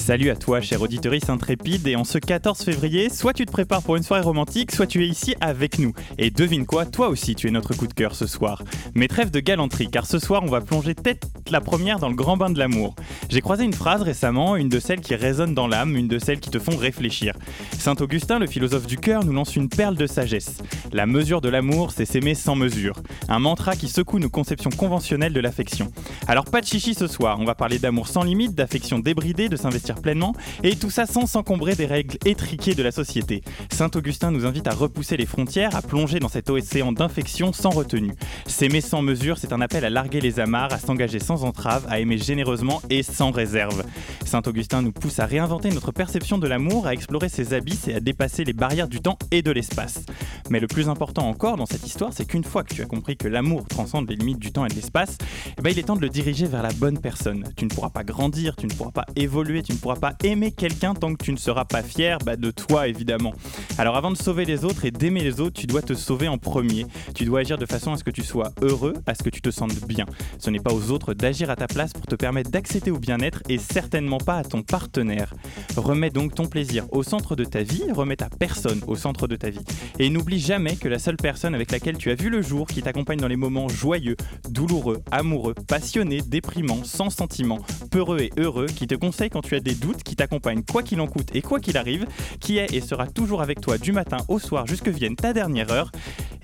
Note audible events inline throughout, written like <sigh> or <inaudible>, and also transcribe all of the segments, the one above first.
Salut à toi, cher auditorice intrépide, et en ce 14 février, soit tu te prépares pour une soirée romantique, soit tu es ici avec nous. Et devine quoi, toi aussi tu es notre coup de cœur ce soir. Mais trêve de galanterie, car ce soir on va plonger tête la première dans le grand bain de l'amour. J'ai croisé une phrase récemment, une de celles qui résonnent dans l'âme, une de celles qui te font réfléchir. Saint Augustin, le philosophe du cœur, nous lance une perle de sagesse. La mesure de l'amour, c'est s'aimer sans mesure. Un mantra qui secoue nos conceptions conventionnelles de l'affection. Alors pas de chichi ce soir, on va parler d'amour sans limite, d'affection débridée, de s'investir pleinement, et tout ça sans s'encombrer des règles étriquées de la société. Saint Augustin nous invite à repousser les frontières, à plonger dans cet océan d'infection sans retenue. S'aimer sans mesure, c'est un appel à larguer les amarres, à s'engager sans entrave, à aimer généreusement et sans réserve. Saint Augustin nous pousse à réinventer notre perception de l'amour, à explorer ses abysses et à dépasser les barrières du temps et de l'espace. Mais le plus important encore dans cette histoire, c'est qu'une fois que tu as compris que l'amour transcende les limites du temps et de l'espace, eh ben, il est temps de le diriger vers la bonne personne. Tu ne pourras pas grandir, tu ne pourras pas évoluer, tu ne pourras pas aimer quelqu'un tant que tu ne seras pas fier bah, de toi évidemment. Alors avant de sauver les autres et d'aimer les autres, tu dois te sauver en premier. Tu dois agir de façon à ce que tu sois heureux, à ce que tu te sentes bien. Ce n'est pas aux autres d'agir à ta place pour te permettre d'accéder au bien-être et certainement pas à ton partenaire. Remets donc ton plaisir au centre de ta vie, remets ta personne au centre de ta vie. Et n'oublie jamais que la seule personne avec laquelle tu as vu le jour, qui t'accompagne dans les moments joyeux, douloureux, amoureux, passionnés, déprimants, sans sentiment, peureux et heureux, qui te conseille quand tu as des doutes, qui t'accompagne quoi qu'il en coûte et quoi qu'il arrive, qui est et sera toujours avec toi du matin au soir jusque vienne ta dernière heure,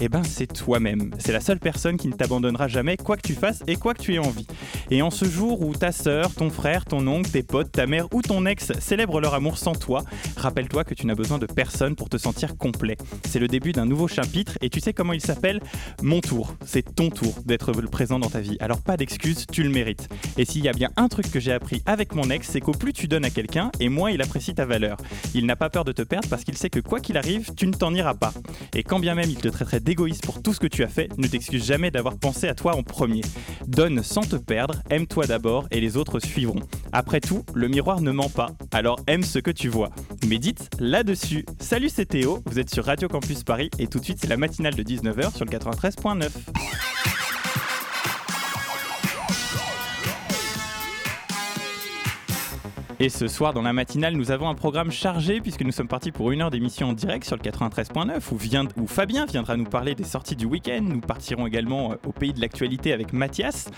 eh ben c'est toi-même. C'est la seule personne qui ne t'abandonnera jamais, quoi que tu fasses et quoi que tu aies envie. Et en ce jour où ta sœur, ton frère, ton oncle, tes potes, ta mère ou ton ex célèbrent leur amour sans toi, rappelle-toi que tu n'as besoin de personne pour te sentir complet. C'est le début d'un nouveau chapitre et tu sais comment il s'appelle? Mon tour. C'est ton tour d'être présent dans ta vie. Alors pas d'excuses, tu le mérites. Et s'il y a bien un truc que j'ai appris avec mon ex, c'est qu'au plus tu donnes à quelqu'un, et moins il apprécie ta valeur. Il n'a pas peur de te perdre parce qu'il sait que quoi qu'il arrive, tu ne t'en iras pas. Et quand bien même il te traiterait d'égoïste pour tout ce que tu as fait, ne t'excuse jamais d'avoir pensé à toi en premier. Donne sans te perdre, aime-toi d'abord et les autres suivront. Après tout, le miroir ne ment pas, alors aime ce que tu vois. Médite là-dessus. Salut, c'est Théo, vous êtes sur Radio Campus Paris et tout de suite c'est la matinale de 19h sur le 93.9. Et ce soir, dans la matinale, nous avons un programme chargé puisque nous sommes partis pour une heure d'émission en direct sur le 93.9 où, Fabien viendra nous parler des sorties du week-end. Nous partirons également euh, au pays de l'actualité avec Mathias.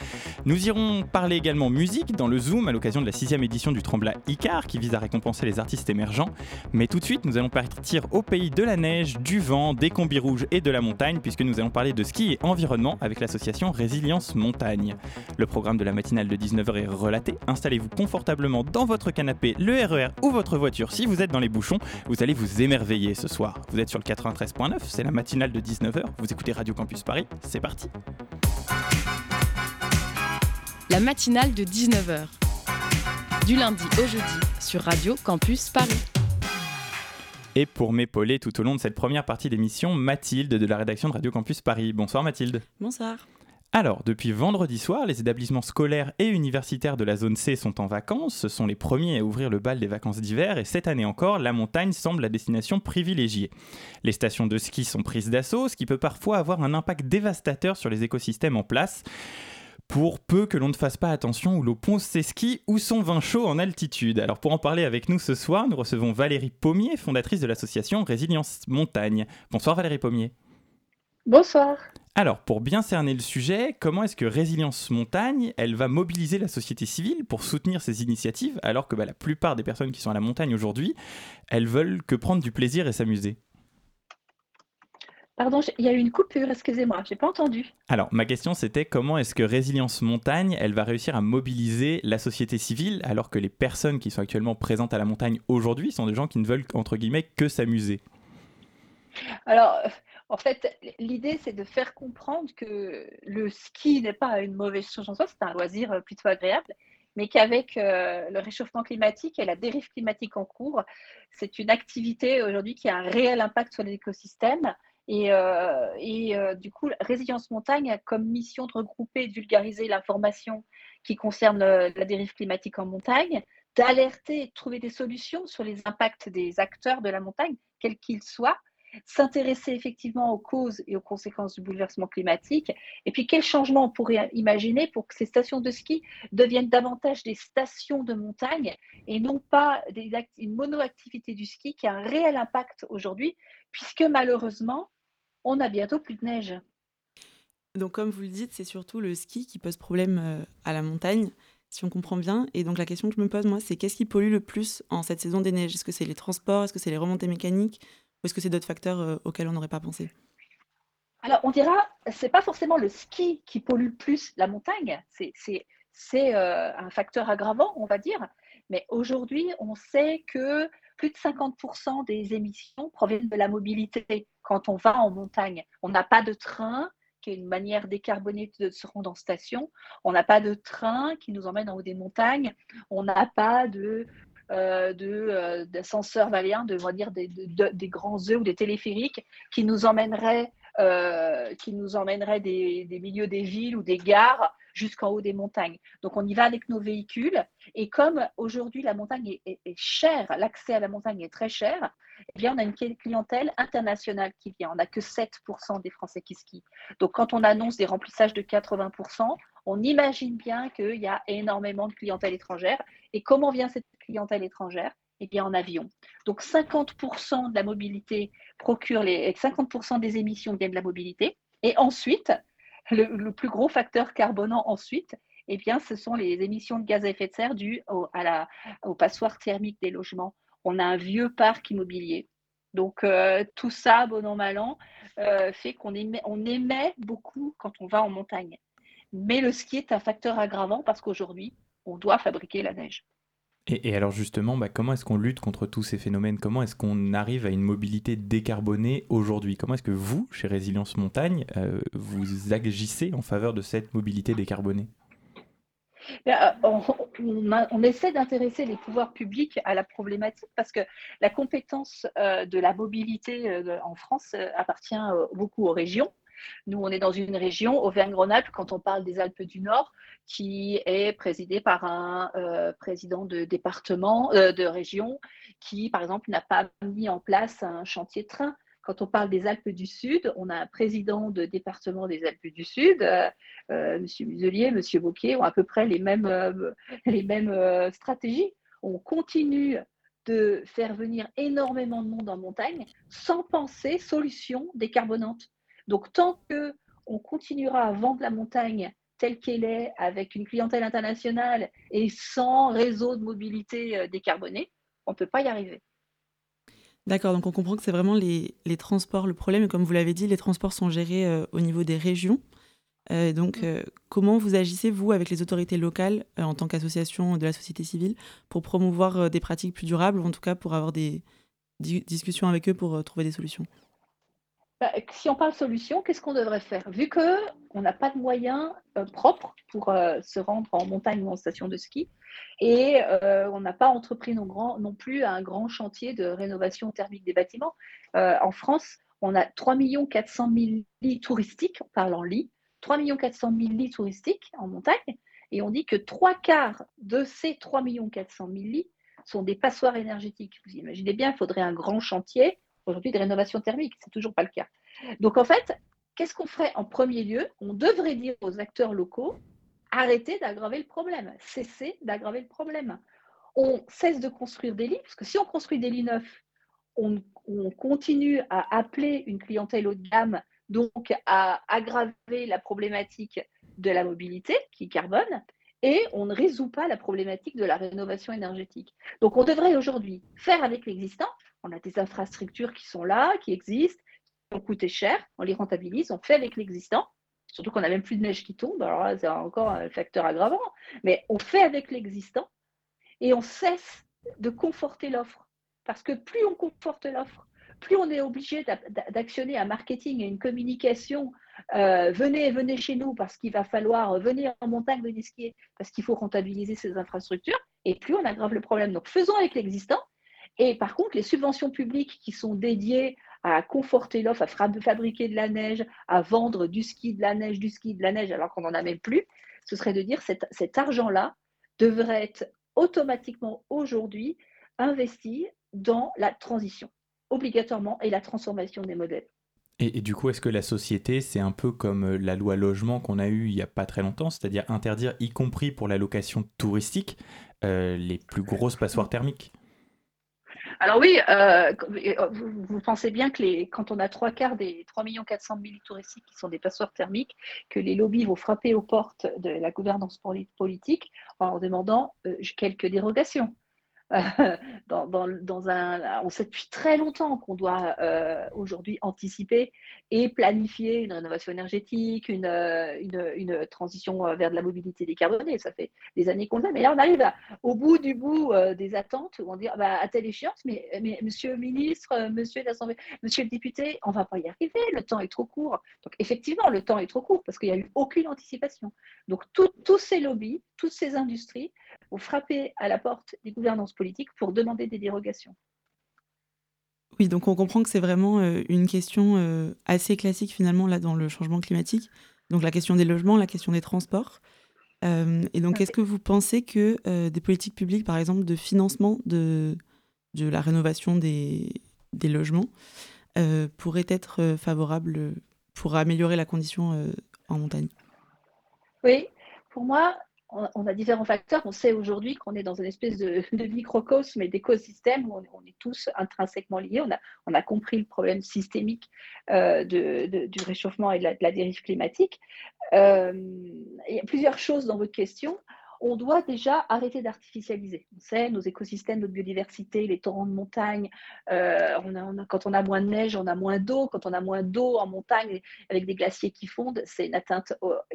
Nous irons parler également musique dans le Zoom à l'occasion de la sixième édition du Tremblat Icar qui vise à récompenser les artistes émergents. Mais tout de suite, nous allons partir au pays de la neige, du vent, des combis rouges et de la montagne puisque nous allons parler de ski et environnement avec l'association Résilience Montagne. Le programme de la matinale de 19h est relaté. Installez-vous confortablement dans votre canapé, le RER ou votre voiture, si vous êtes dans les bouchons, vous allez vous émerveiller ce soir. Vous êtes sur le 93.9, c'est la matinale de 19h, vous écoutez Radio Campus Paris, c'est parti. La matinale de 19h, du lundi au jeudi, sur Radio Campus Paris. Et pour m'épauler tout au long de cette première partie d'émission, Mathilde de la rédaction de Radio Campus Paris. Bonsoir Mathilde. Bonsoir. Alors, depuis vendredi soir, les établissements scolaires et universitaires de la zone C sont en vacances. Ce sont les premiers à ouvrir le bal des vacances d'hiver et cette année encore, la montagne semble la destination privilégiée. Les stations de ski sont prises d'assaut, ce qui peut parfois avoir un impact dévastateur sur les écosystèmes en place. Pour peu que l'on ne fasse pas attention où l'on ponce ses skis ou son vin chaud en altitude. Alors pour en parler avec nous ce soir, nous recevons Valérie Pommier, fondatrice de l'association Résilience Montagne. Bonsoir Valérie Pommier. Bonsoir. Alors, pour bien cerner le sujet, comment est-ce que Résilience Montagne, elle va mobiliser la société civile pour soutenir ces initiatives, alors que bah, la plupart des personnes qui sont à la montagne aujourd'hui, elles veulent que prendre du plaisir et s'amuser? Pardon, il y a eu une coupure, excusez-moi, j'ai pas entendu. Alors, ma question c'était comment est-ce que Résilience Montagne, elle va réussir à mobiliser la société civile alors que les personnes qui sont actuellement présentes à la montagne aujourd'hui sont des gens qui ne veulent entre guillemets que s'amuser? Alors, en fait, l'idée, c'est de faire comprendre que le ski n'est pas une mauvaise chose en soi, c'est un loisir euh, plutôt agréable, mais qu'avec euh, le réchauffement climatique et la dérive climatique en cours, c'est une activité aujourd'hui qui a un réel impact sur l'écosystème. Et, euh, et du coup, Résilience Montagne a comme mission de regrouper et de vulgariser l'information qui concerne la dérive climatique en montagne, d'alerter et de trouver des solutions sur les impacts des acteurs de la montagne, quels qu'ils soient, s'intéresser effectivement aux causes et aux conséquences du bouleversement climatique, et puis quel changement on pourrait imaginer pour que ces stations de ski deviennent davantage des stations de montagne et non pas une monoactivité du ski qui a un réel impact aujourd'hui, puisque malheureusement, on a bientôt plus de neige. Donc comme vous le dites, c'est surtout le ski qui pose problème euh, à la montagne, si on comprend bien. Et donc la question que je me pose, moi, c'est qu'est-ce qui pollue le plus en cette saison des neiges? Est-ce que c'est les transports? Est-ce que c'est les remontées mécaniques? Est-ce que c'est d'autres facteurs euh, auxquels on n'aurait pas pensé? Alors, on dira, c'est pas forcément le ski qui pollue plus la montagne, c'est euh, un facteur aggravant, on va dire. Mais aujourd'hui, on sait que plus de 50% des émissions proviennent de la mobilité quand on va en montagne. On n'a pas de train, qui est une manière décarbonée de se rendre en station. On n'a pas de train qui nous emmène en haut des montagnes. On n'a pas de euh, euh, d'ascenseurs valéens, de, dire des, des, grands œufs ou des téléphériques qui nous emmèneraient, euh, qui nous emmèneraient des, des, milieux des villes ou des gares jusqu'en haut des montagnes. Donc on y va avec nos véhicules et comme aujourd'hui la montagne est, chère, l'accès à la montagne est très cher, eh bien on a une clientèle internationale qui vient. On n'a que 7% des Français qui skient. Donc quand on annonce des remplissages de 80%, on imagine bien qu'il y a énormément de clientèle étrangère. Et comment vient cette clientèle étrangère eh bien, en avion. Donc 50% de la mobilité procure les 50% des émissions viennent de la mobilité. Et ensuite, le, plus gros facteur carbonant ensuite, eh bien, ce sont les émissions de gaz à effet de serre dues à la, au passoire thermique des logements. On a un vieux parc immobilier. Donc, euh, tout ça, bon an, mal an, euh, fait qu'on émet, on émet beaucoup quand on va en montagne. Mais le ski est un facteur aggravant parce qu'aujourd'hui, on doit fabriquer la neige. Et, alors justement, bah, comment est-ce qu'on lutte contre tous ces phénomènes? Comment est-ce qu'on arrive à une mobilité décarbonée aujourd'hui? Comment est-ce que vous, chez Résilience Montagne, euh, vous agissez en faveur de cette mobilité décarbonée? Euh, on, essaie d'intéresser les pouvoirs publics à la problématique parce que la compétence euh, de la mobilité en France appartient beaucoup aux régions. Nous, on est dans une région, Auvergne-Rhône-Alpes, quand on parle des Alpes du Nord, qui est présidée par un euh, président de département, euh, de région, qui, par exemple, n'a pas mis en place un chantier de train. Quand on parle des Alpes du Sud, on a un président de département des Alpes du Sud, euh, M. Muselier, M. Bocquet, ont à peu près les mêmes, les mêmes stratégies. On continue de faire venir énormément de monde en montagne sans penser solution décarbonante. Donc, tant qu'on continuera à vendre la montagne telle qu'elle est, avec une clientèle internationale et sans réseau de mobilité euh, décarboné, on ne peut pas y arriver. D'accord, donc on comprend que c'est vraiment les, transports le problème. Et comme vous l'avez dit, les transports sont gérés euh, au niveau des régions. Euh, donc, mm. comment vous agissez, vous, avec les autorités locales, en tant qu'association de la société civile, pour promouvoir des pratiques plus durables, ou en tout cas pour avoir des discussions avec eux pour trouver des solutions? Bah, si on parle solution, qu'est-ce qu'on devrait faire? Vu qu'on n'a pas de moyens euh, propres pour euh, se rendre en montagne ou en station de ski, et euh, on n'a pas entrepris non, non, plus un grand chantier de rénovation thermique des bâtiments. en France, on a 3 400 000 lits touristiques, on parle en lits, 3 400 000 lits touristiques en montagne, et on dit que trois quarts de ces 3 400 000 lits sont des passoires énergétiques. Vous imaginez bien, il faudrait un grand chantier aujourd'hui de rénovation thermique. C'est toujours pas le cas. Donc en fait, qu'est-ce qu'on ferait en premier lieu? On devrait dire aux acteurs locaux arrêtez d'aggraver le problème, cessez d'aggraver le problème. On cesse de construire des lits, parce que si on construit des lits neufs, on, continue à appeler une clientèle haut de gamme, donc à aggraver la problématique de la mobilité qui carbone, et on ne résout pas la problématique de la rénovation énergétique. Donc on devrait aujourd'hui faire avec l'existant, on a des infrastructures qui sont là, qui existent, qui ont coûté cher, on les rentabilise, on fait avec l'existant, surtout qu'on n'a même plus de neige qui tombe, alors là, c'est encore un facteur aggravant, mais on fait avec l'existant et on cesse de conforter l'offre. Parce que plus on conforte l'offre, plus on est obligé d'actionner un marketing et une communication. Euh, venez, venez chez nous parce qu'il va falloir venir en montagne, venir skier parce qu'il faut rentabiliser ces infrastructures. Et plus on aggrave le problème. Donc faisons avec l'existant et par contre, les subventions publiques qui sont dédiées à conforter l'offre, à fabriquer de la neige, à vendre du ski, de la neige, du ski, de la neige, alors qu'on n'en a même plus, ce serait de dire cet, cet argent-là devrait être automatiquement aujourd'hui investi dans la transition, obligatoirement, et la transformation des modèles. Et, du coup, est-ce que la société, c'est un peu comme euh, la loi logement qu'on a eue il n'y a pas très longtemps, c'est-à-dire interdire, y compris pour la location touristique, euh, les plus grosses passoires thermiques? Alors oui, euh, vous, pensez bien que les, quand on a trois quarts des 3 400 000 touristiques qui sont des passoires thermiques, que les lobbies vont frapper aux portes de la gouvernance politique en demandant quelques dérogations. <laughs> on sait depuis très longtemps qu'on doit euh, aujourd'hui anticiper et planifier une rénovation énergétique, une, euh, transition euh, vers de la mobilité décarbonée. Ça fait des années qu'on le fait, mais là on arrive au bout du bout des attentes où on dit bah, à telle échéance, mais, Monsieur le ministre, Monsieur l'Assemblée, Monsieur le député, on va pas y arriver, le temps est trop court. Donc effectivement, le temps est trop court parce qu'il n'y a eu aucune anticipation. Donc tous ces lobbies, toutes ces industries vont frapper à la porte des gouvernances politiques pour demander des dérogations. Oui, donc on comprend que c'est vraiment euh, une question euh, assez classique finalement là dans le changement climatique. Donc la question des logements, la question des transports. Euh, et donc est-ce que vous pensez que des politiques publiques, par exemple, de financement de, de la rénovation des, des logements, pourraient être favorables pour améliorer la condition en montagne? Oui, pour moi, on, a différents facteurs. On sait aujourd'hui qu'on est dans une espèce de, <laughs> microcosme et d'écosystème où on, est tous intrinsèquement liés. On a, compris le problème systémique euh, du réchauffement et de la, dérive climatique. Euh, il y a plusieurs choses dans votre question on doit déjà arrêter d'artificialiser. On sait, nos écosystèmes, notre biodiversité, les torrents de montagne, euh, quand on a moins de neige, on a moins d'eau. Quand on a moins d'eau en montagne, avec des glaciers qui fondent, c'est une atteinte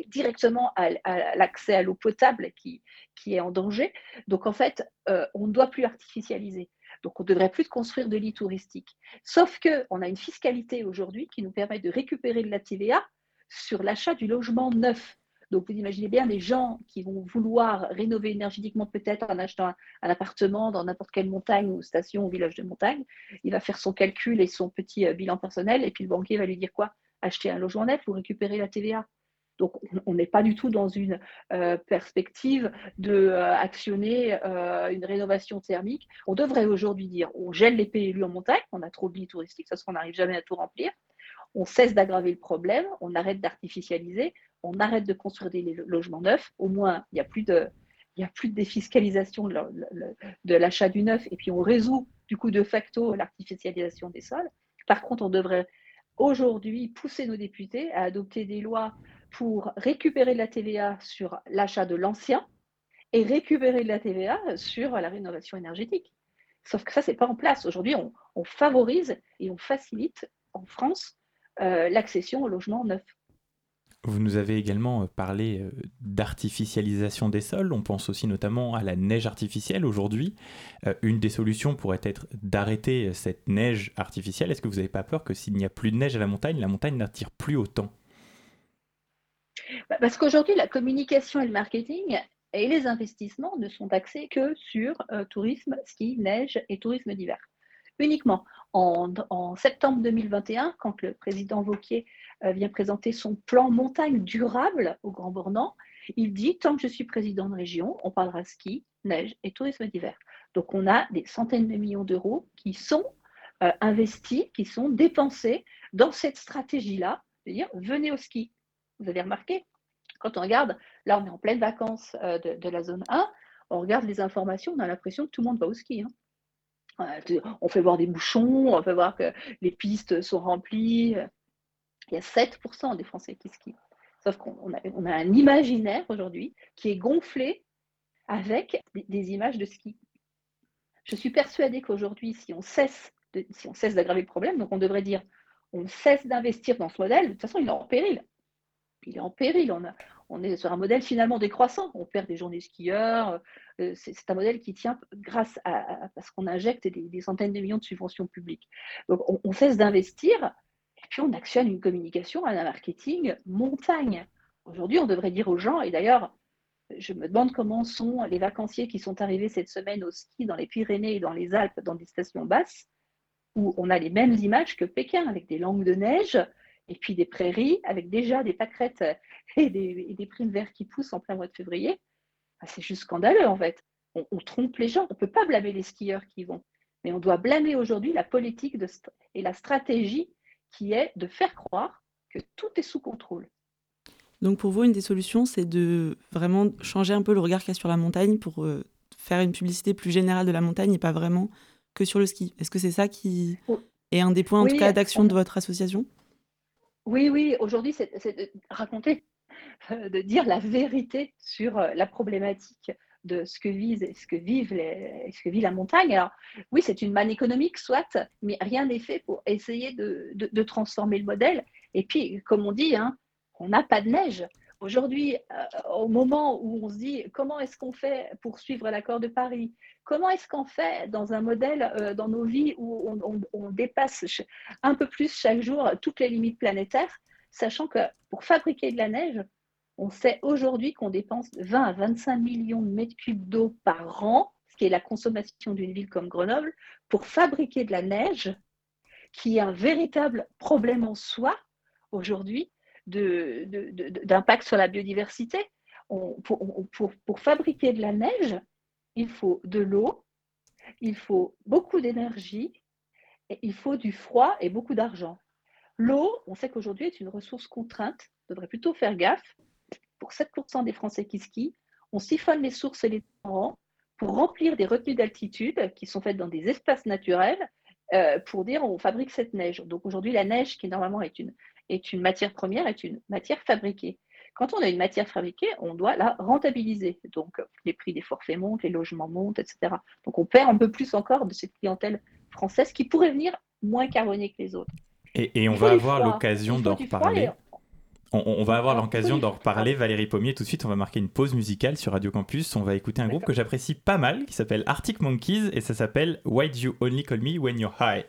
directement à, l'accès à l'eau potable qui, est en danger. Donc en fait, euh, on ne doit plus artificialiser. Donc, on ne devrait plus construire de lits touristiques. Sauf qu'on a une fiscalité aujourd'hui qui nous permet de récupérer de la TVA sur l'achat du logement neuf. Donc, vous imaginez bien les gens qui vont vouloir rénover énergétiquement peut-être en achetant un, appartement dans n'importe quelle montagne ou station ou village de montagne. Il va faire son calcul et son petit euh, bilan personnel et puis le banquier va lui dire quoi? Acheter un logement net pour récupérer la TVA. Donc, on n'est pas du tout dans une euh, perspective de euh, une rénovation thermique. On devrait aujourd'hui dire on gèle les PLU en montagne, on a trop de lits touristiques, ça qu'on n'arrive jamais à tout remplir. On cesse d'aggraver le problème, on arrête d'artificialiser, on arrête de construire des logements neufs, au moins il n'y a plus de, il a plus de défiscalisation de l'achat du neuf, et puis on résout du coup de facto l'artificialisation des sols. Par contre, on devrait aujourd'hui pousser nos députés à adopter des lois pour récupérer de la TVA sur l'achat de l'ancien et récupérer de la TVA sur la rénovation énergétique. Sauf que ça, ce n'est pas en place. Aujourd'hui, on, favorise et on facilite en France euh, l'accession au logement neuf. Vous nous avez également euh, parlé euh, d'artificialisation des sols. On pense aussi notamment à la neige artificielle aujourd'hui. Euh, une des solutions pourrait être d'arrêter cette neige artificielle. Est-ce que vous n'avez pas peur que s'il n'y a plus de neige à la montagne, la montagne n'attire plus autant? Bah, Parce qu'aujourd'hui, la communication et le marketing et les investissements ne sont axés que sur tourisme, ski, neige et tourisme d'hiver uniquement. En, septembre 2021, quand le président Vauquier vient présenter son plan montagne durable au Grand Bornand, il dit tant que je suis président de région, on parlera ski, neige et tourisme d'hiver. Donc on a des centaines de millions d'euros qui sont euh, investis, qui sont dépensés dans cette stratégie-là, c'est-à-dire venez au ski. Vous avez remarqué, quand on regarde, là on est en pleine vacances euh, de, la zone 1, on regarde les informations, on a l'impression que tout le monde va au ski. Hein. On fait voir des bouchons, on fait voir que les pistes sont remplies. Il y a 7% des Français qui skient. Sauf qu'on a, un imaginaire aujourd'hui qui est gonflé avec des, images de ski. Je suis persuadée qu'aujourd'hui, si on cesse si on cesse d'aggraver le problème, donc on devrait dire on cesse d'investir dans ce modèle, de toute façon, il est en péril. Il est en péril. On, est sur un modèle finalement décroissant. On perd des journées skieurs. Euh, c'est un modèle qui tient grâce à, parce qu'on injecte des, centaines de millions de subventions publiques. Donc on, cesse d'investir puis on actionne une communication, un marketing montagne. Aujourd'hui, on devrait dire aux gens, et d'ailleurs, je me demande comment sont les vacanciers qui sont arrivés cette semaine au ski dans les Pyrénées et dans les Alpes, dans des stations basses. où on a les mêmes images que Pékin, avec des langues de neige et puis des prairies, avec déjà des pâquerettes <laughs> et des, primes verts qui poussent en plein mois de février. Ah, c'est juste scandaleux, en fait. On, trompe les gens. On ne peut pas blâmer les skieurs qui vont. Mais on doit blâmer aujourd'hui la politique et la stratégie qui est de faire croire que tout est sous contrôle. Donc pour vous, une des solutions, c'est de vraiment changer un peu le regard qu'il y a sur la montagne pour euh, faire une publicité plus générale de la montagne et pas vraiment que sur le ski. Est-ce que c'est ça qui est un des points, en tout cas, d'action de votre association? Oui, oui. Aujourd'hui, c'est de raconter, euh, <laughs> de dire la vérité sur euh, la problématique de ce que vise, ce que vivent ce que vit la montagne. Alors oui, c'est une manne économique, soit, mais rien n'est fait pour essayer de, de, transformer le modèle. Et puis, comme on dit, hein, on n'a pas de neige. Aujourd'hui, euh, au moment où on se dit comment est-ce qu'on fait pour suivre l'accord de Paris, comment est-ce qu'on fait dans un modèle euh, dans nos vies où on, dépasse un peu plus chaque jour toutes les limites planétaires, sachant que pour fabriquer de la neige, on sait aujourd'hui qu'on dépense 20 à 25 millions de mètres cubes d'eau par an, ce qui est la consommation d'une ville comme Grenoble, pour fabriquer de la neige, qui est un véritable problème en soi aujourd'hui d'impact sur la biodiversité. pour, fabriquer de la neige, il faut de l'eau, il faut beaucoup d'énergie, il faut du froid et beaucoup d'argent. L'eau, on sait qu'aujourd'hui est une ressource contrainte, on devrait plutôt faire gaffe. Pour 7% des Français qui skient, on siphonne les sources et les torrents pour remplir des retenues d'altitude qui sont faites dans des espaces naturels euh, pour dire on fabrique cette neige. Donc aujourd'hui, la neige, qui normalement est une, est une matière première, est une matière fabriquée. Quand on a une matière fabriquée, on doit la rentabiliser. Donc, les prix des forfaits montent, les logements montent, etc. Donc, on perd un peu plus encore de cette clientèle française qui pourrait venir moins carbonée que les autres. Et, on va avoir l'occasion d'en reparler. On, va avoir ah, l'occasion d'en reparler, Valérie Pommier. Tout de suite, on va marquer une pause musicale sur Radio Campus. On va écouter un groupe que j'apprécie pas mal, qui s'appelle Arctic Monkeys, et ça s'appelle Why Do You Only Call Me When You're High?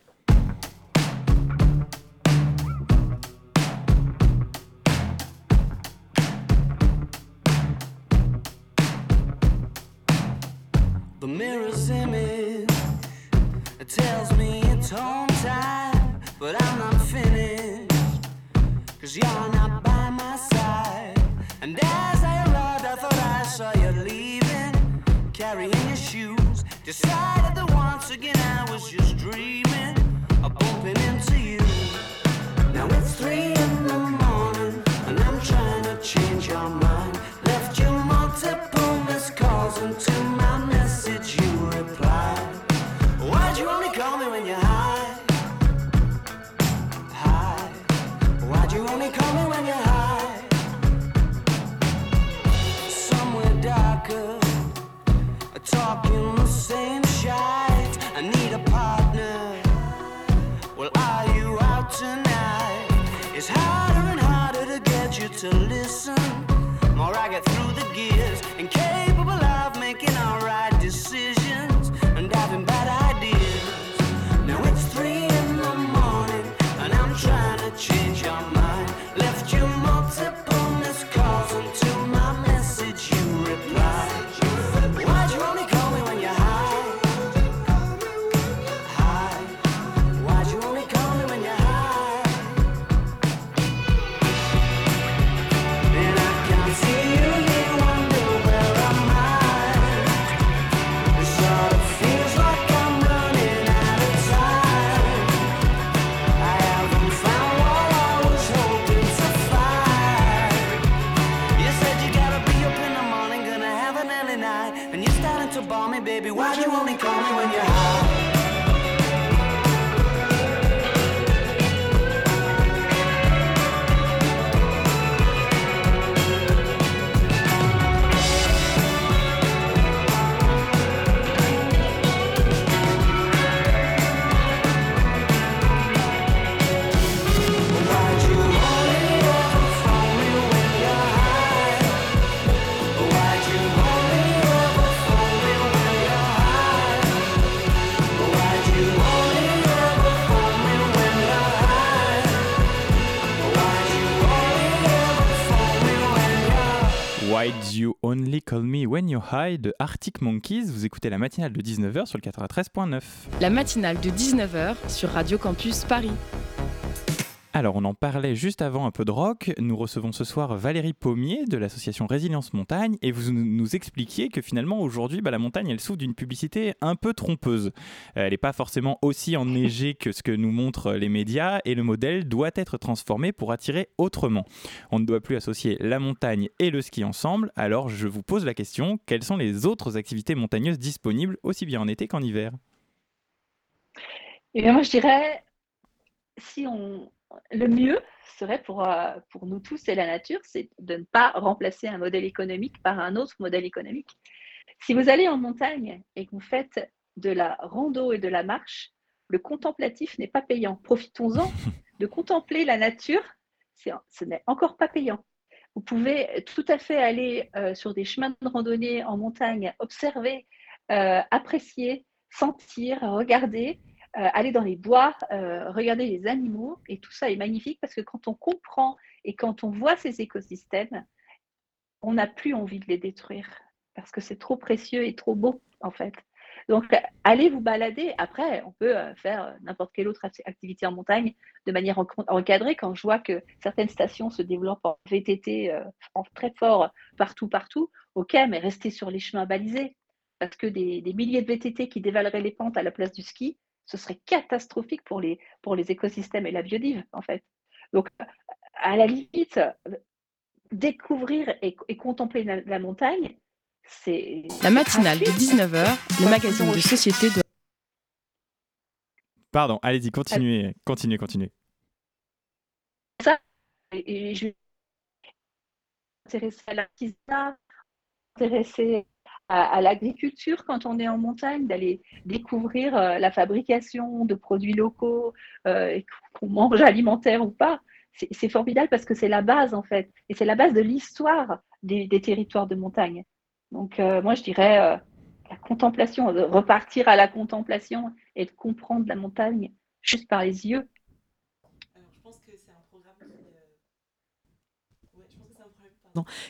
Why'd You Only Call Me When You're High de Arctic Monkeys. Vous écoutez la matinale de 19h sur le 93.9. La matinale de 19h sur Radio Campus Paris. Alors, on en parlait juste avant un peu de rock. Nous recevons ce soir Valérie Pommier de l'association Résilience Montagne et vous nous expliquiez que finalement aujourd'hui, bah, la montagne, elle souffre d'une publicité un peu trompeuse. Elle n'est pas forcément aussi enneigée que ce que nous montrent les médias et le modèle doit être transformé pour attirer autrement. On ne doit plus associer la montagne et le ski ensemble. Alors, je vous pose la question, quelles sont les autres activités montagneuses disponibles aussi bien en été qu'en hiver? Eh bien, moi, je dirais, si on, le mieux serait pour, euh, pour nous tous et la nature, c'est de ne pas remplacer un modèle économique par un autre modèle économique. Si vous allez en montagne et que vous faites de la rando et de la marche, le contemplatif n'est pas payant. Profitons-en <laughs> de contempler la nature, ce n'est encore pas payant. Vous pouvez tout à fait aller euh, sur des chemins de randonnée en montagne, observer, euh, apprécier, sentir, regarder, euh, aller dans les bois, euh, regarder les animaux, et tout ça est magnifique parce que quand on comprend et quand on voit ces écosystèmes, on n'a plus envie de les détruire parce que c'est trop précieux et trop beau en fait. Donc, allez vous balader. Après, on peut euh, faire n'importe quelle autre activité en montagne de manière encadrée. Quand je vois que certaines stations se développent en VTT très fort partout, partout, ok, mais restez sur les chemins balisés. Parce que des, des milliers de VTT qui dévaleraient les pentes à la place du ski, ce serait catastrophique pour les, pour les écosystèmes et la biodive, en fait. Donc, à la limite, découvrir et, contempler la, montagne, c'est... La matinale de 19h, le magazine de société de... Pardon, allez-y, continuez, continuez, continuez. Ça, et, je à l'artisanat, intéressé à, l'agriculture quand on est en montagne, d'aller découvrir euh, la fabrication de produits locaux, euh, qu'on mange alimentaire ou pas. C'est formidable parce que c'est la base en fait, et c'est la base de l'histoire des, territoires de montagne. Donc euh, moi je dirais la contemplation, repartir à la contemplation et de comprendre la montagne juste par les yeux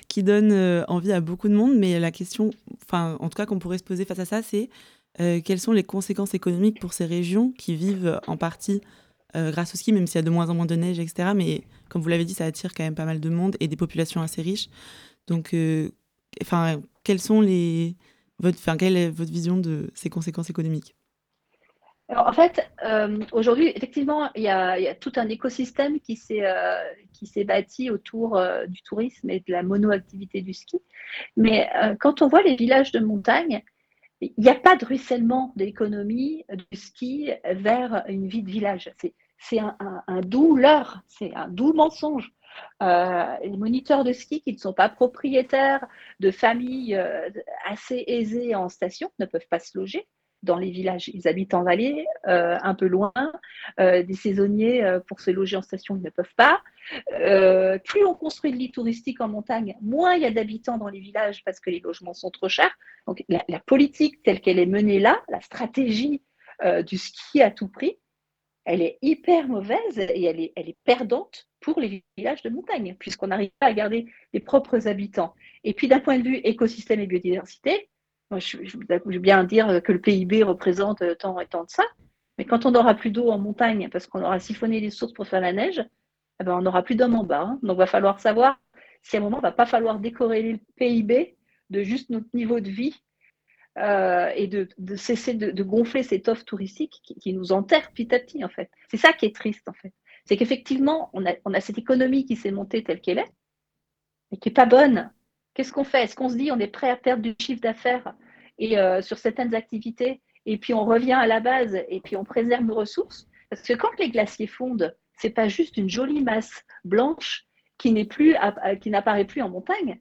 qui donne euh, envie à beaucoup de monde. Mais la question, enfin, en tout cas, qu'on pourrait se poser face à ça, c'est euh, quelles sont les conséquences économiques pour ces régions qui vivent en partie euh, grâce au ski, même s'il y a de moins en moins de neige, etc. Mais comme vous l'avez dit, ça attire quand même pas mal de monde et des populations assez riches. Donc, enfin, quelles sont les, votre, quelle est votre vision de ces conséquences économiques? En fait, euh, aujourd'hui, effectivement, il y, a, tout un écosystème qui s'est euh, bâti autour euh, du tourisme et de la monoactivité du ski. Mais quand on voit les villages de montagne, il n'y a pas de ruissellement de l'économie du ski vers une vie de village. C'est un, un, doux leurre, c'est un doux mensonge. les moniteurs de ski qui ne sont pas propriétaires de familles assez aisées en station ne peuvent pas se loger dans les villages. Ils habitent en vallée, euh, un peu loin. Euh, des saisonniers, euh, pour se loger en station, ils ne peuvent pas. plus on construit de lits touristiques en montagne, moins il y a d'habitants dans les villages parce que les logements sont trop chers. Donc la, politique telle qu'elle est menée là, la stratégie du ski à tout prix, elle est hyper mauvaise et elle est, elle est perdante pour les villages de montagne, puisqu'on n'arrive pas à garder les propres habitants. Et puis d'un point de vue écosystème et biodiversité, je, veux bien dire que le PIB représente tant et tant de ça, mais quand on n'aura plus d'eau en montagne parce qu'on aura siphonné les sources pour faire la neige, eh ben on n'aura plus d'hommes en bas. Hein. Donc, il va falloir savoir si à un moment, il ne va pas falloir décorréler le PIB de juste notre niveau de vie euh, et de, cesser de, gonfler cette offre touristique qui, nous enterre petit à petit, en fait. C'est ça qui est triste, en fait. C'est qu'effectivement, on a, on a cette économie qui s'est montée telle qu'elle est, et qui n'est pas bonne Qu'est-ce qu'on fait? Est-ce qu'on se dit on est prêt à perdre du chiffre d'affaires euh, sur certaines activités? Et puis on revient à la base et puis on préserve nos ressources? Parce que quand les glaciers fondent, c'est pas juste une jolie masse blanche qui n'apparaît plus en montagne,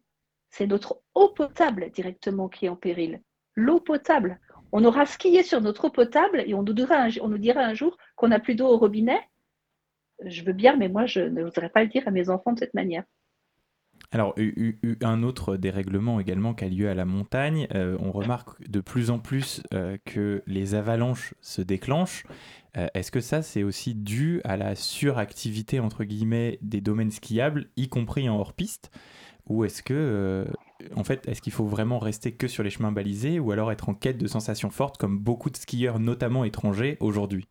c'est notre eau potable directement qui est en péril. L'eau potable. On aura skié sur notre eau potable et on nous dira un, on nous dira un jour qu'on n'a plus d'eau au robinet. Je veux bien, mais moi, je ne voudrais pas le dire à mes enfants de cette manière. Alors, un autre dérèglement également qui a lieu à la montagne, euh, on remarque de plus en plus euh, que les avalanches se déclenchent. Euh, est-ce que ça, c'est aussi dû à la suractivité, entre guillemets, des domaines skiables, y compris en hors-piste? Ou est-ce que en fait, est-ce qu'il faut vraiment rester que sur les chemins balisés ou alors être en quête de sensations fortes comme beaucoup de skieurs, notamment étrangers, aujourd'hui?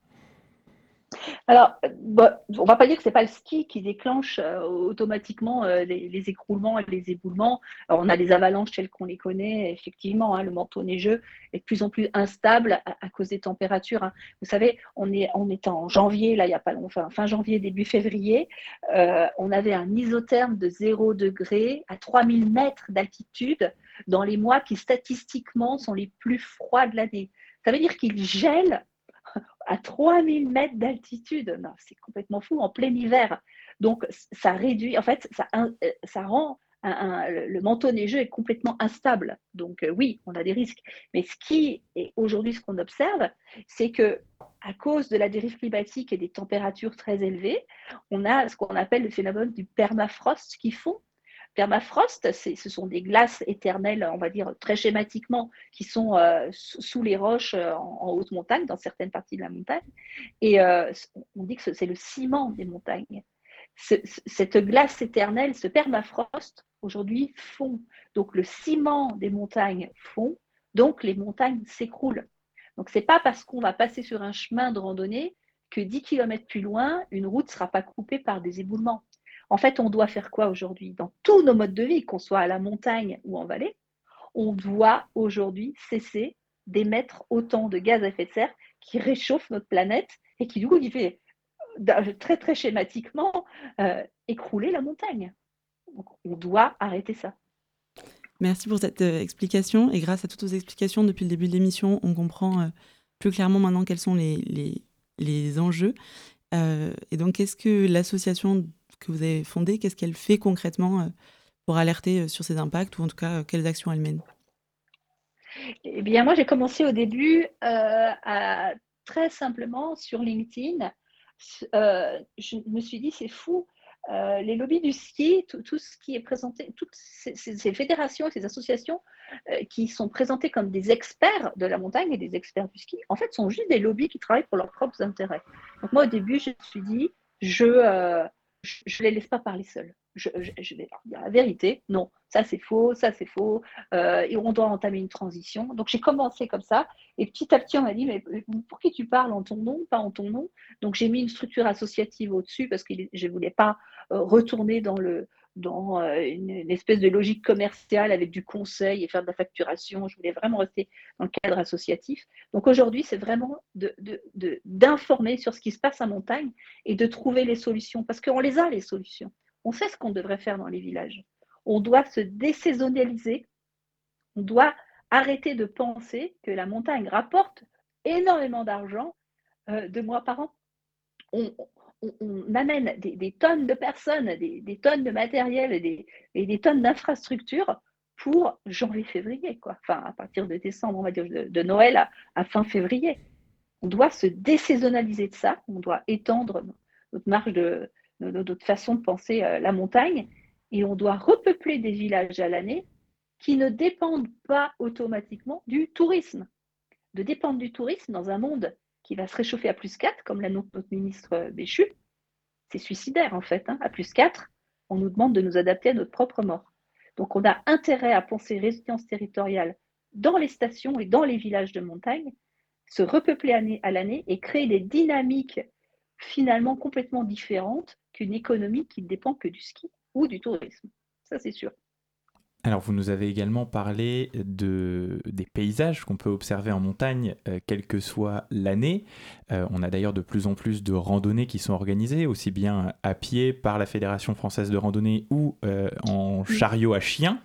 Alors, bah, on va pas dire que c'est pas le ski qui déclenche euh, automatiquement euh, les, écroulements et les éboulements. on a les avalanches telles qu'on les connaît, effectivement. Hein, le manteau neigeux est de plus en plus instable à, cause des températures. Hein. Vous savez, on est, en janvier, là, il y a pas longtemps, fin janvier, début février. On avait un isotherme de 0 degré à 3000 mètres d'altitude dans les mois qui statistiquement sont les plus froids de l'année. Ça veut dire qu'il gèle à 3000 mètres d'altitude. Non, c'est complètement fou, en plein hiver. Donc, ça réduit, en fait, ça, euh, rend le manteau neigeux est complètement instable. Donc, euh, oui, on a des risques. Mais ce qui est aujourd'hui, ce qu'on observe, c'est que à cause de la dérive climatique et des températures très élevées, on a ce qu'on appelle le phénomène du permafrost qui fond permafrost, ce sont des glaces éternelles, on va dire très schématiquement, qui sont euh, sous les roches euh, en, haute montagne, dans certaines parties de la montagne. Et euh, on dit que c'est le ciment des montagnes. cette glace éternelle, ce permafrost, aujourd'hui, fond. Donc le ciment des montagnes fond, donc les montagnes s'écroulent. Donc ce n'est pas parce qu'on va passer sur un chemin de randonnée que 10 km plus loin, une route ne sera pas coupée par des éboulements. En fait, on doit faire quoi aujourd'hui Dans tous nos modes de vie, qu'on soit à la montagne ou en vallée, on doit aujourd'hui cesser d'émettre autant de gaz à effet de serre qui réchauffent notre planète et qui, du coup, fait très, très schématiquement euh, écrouler la montagne. on doit arrêter ça. Merci pour cette euh, explication. Et grâce à toutes vos explications depuis le début de l'émission, on comprend euh, plus clairement maintenant quels sont les, les, enjeux. et donc, qu'est-ce que l'association que vous avez fondée, qu'est-ce qu'elle fait concrètement euh, pour alerter euh, sur ces impacts ou en tout cas euh, quelles actions elle mène? Eh bien, moi, j'ai commencé au début à, très simplement sur LinkedIn. je me suis dit, c'est fou. les lobbies du ski, tout, ce qui est présenté, toutes ces, fédérations et ces associations qui sont présentées comme des experts de la montagne et des experts du ski, en fait, sont juste des lobbies qui travaillent pour leurs propres intérêts. Donc moi, au début, je me suis dit, je, je ne les laisse pas parler seuls. Je, vais dire la vérité. Non, ça c'est faux, ça c'est faux. Euh, et on doit entamer une transition. Donc j'ai commencé comme ça. Et petit à petit, on m'a dit, mais pour qui tu parles en ton nom, pas en ton nom? Donc j'ai mis une structure associative au-dessus parce que je ne voulais pas euh, retourner dans le, dans euh, une, espèce de logique commerciale avec du conseil et faire de la facturation. Je voulais vraiment rester dans le cadre associatif. Donc aujourd'hui, c'est vraiment d'informer sur ce qui se passe en montagne et de trouver les solutions, parce qu'on les a, les solutions. On sait ce qu'on devrait faire dans les villages. On doit se désaisonnaliser, on doit arrêter de penser que la montagne rapporte énormément d'argent euh, de mois par an. On, on, amène des, tonnes de personnes, des, tonnes de matériel et des, tonnes d'infrastructures pour janvier-février, quoi. Enfin, à partir de décembre, on va dire, de, Noël à, fin février. On doit se désaisonnaliser de ça, on doit étendre notre marge de, notre façon de penser euh, la montagne, et on doit repeupler des villages à l'année qui ne dépendent pas automatiquement du tourisme. De dépendre du tourisme dans un monde qui va se réchauffer à plus 4, comme l'annonce notre ministre euh, Béchu, c'est suicidaire en fait. Hein. À plus 4, on nous demande de nous adapter à notre propre mort. Donc on a intérêt à penser résilience territoriale dans les stations et dans les villages de montagne, se repeupler à l'année et créer des dynamiques finalement complètement différentes qu'une économie qui ne dépend que du ski ou du tourisme. Ça, c'est sûr. Alors, vous nous avez également parlé de, des paysages qu'on peut observer en montagne, euh, quelle que soit l'année. Euh, on a d'ailleurs de plus en plus de randonnées qui sont organisées, aussi bien à pied par la Fédération française de randonnée ou euh, en chariot à chien.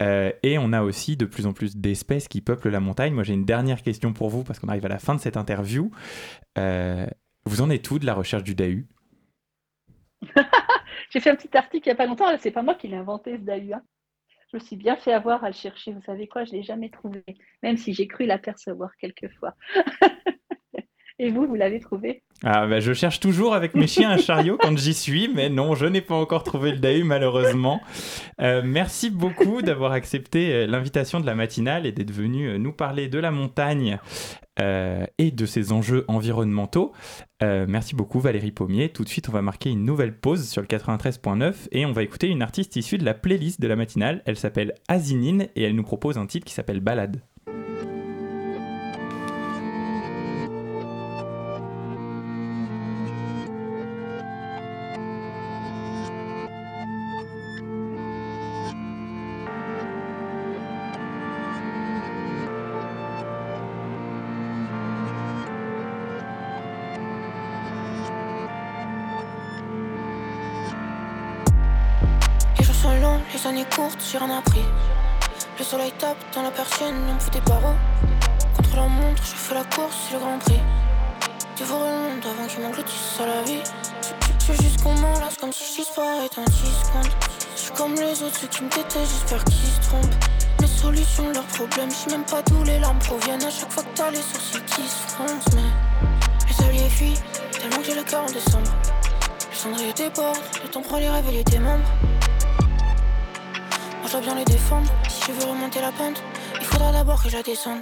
et on a aussi de plus en plus d'espèces qui peuplent la montagne. Moi, j'ai une dernière question pour vous parce qu'on arrive à la fin de cette interview. vous en êtes où de la recherche du DAU <laughs> J'ai fait un petit article il n'y a pas longtemps. C'est pas moi qui l'ai inventé ce DAU. Hein. Je me suis bien fait avoir à le chercher. Vous savez quoi, je ne l'ai jamais trouvé, même si j'ai cru l'apercevoir quelquefois. <laughs> Et vous, vous l'avez trouvé ah bah, je cherche toujours avec mes chiens un chariot quand j'y suis, mais non, je n'ai pas encore trouvé le Dahu malheureusement. Euh, merci beaucoup d'avoir accepté euh, l'invitation de la matinale et d'être venu euh, nous parler de la montagne et de ses enjeux environnementaux. merci beaucoup Valérie Pommier. Tout de suite, on va marquer une nouvelle pause sur le 93.9 et on va écouter une artiste issue de la playlist de la matinale. Elle s'appelle Azinine et elle nous propose un titre qui s'appelle Balade. J'ai rien appris. Le soleil tape dans la persienne, on me des barreaux. Contre la montre, je fais la course, c'est le grand prix. Dévorer le monde avant qu'il m'engloutisse à la vie. Je veux juste qu'on m'enlace comme si je disparais dans 10 secondes. Je suis comme les autres, ceux qui me détestent, j'espère qu'ils se trompent. Mes solutions, leurs problèmes, je même pas d'où les larmes proviennent. À chaque fois que t'as les sourcils qui se froncent, mais les alliés fuient, tellement que j'ai le cœur en décembre. Le cendrier déborde, le temps prend les rêves et les membres bien les défendre. Si je veux remonter la pente, il faudra d'abord que je la descende.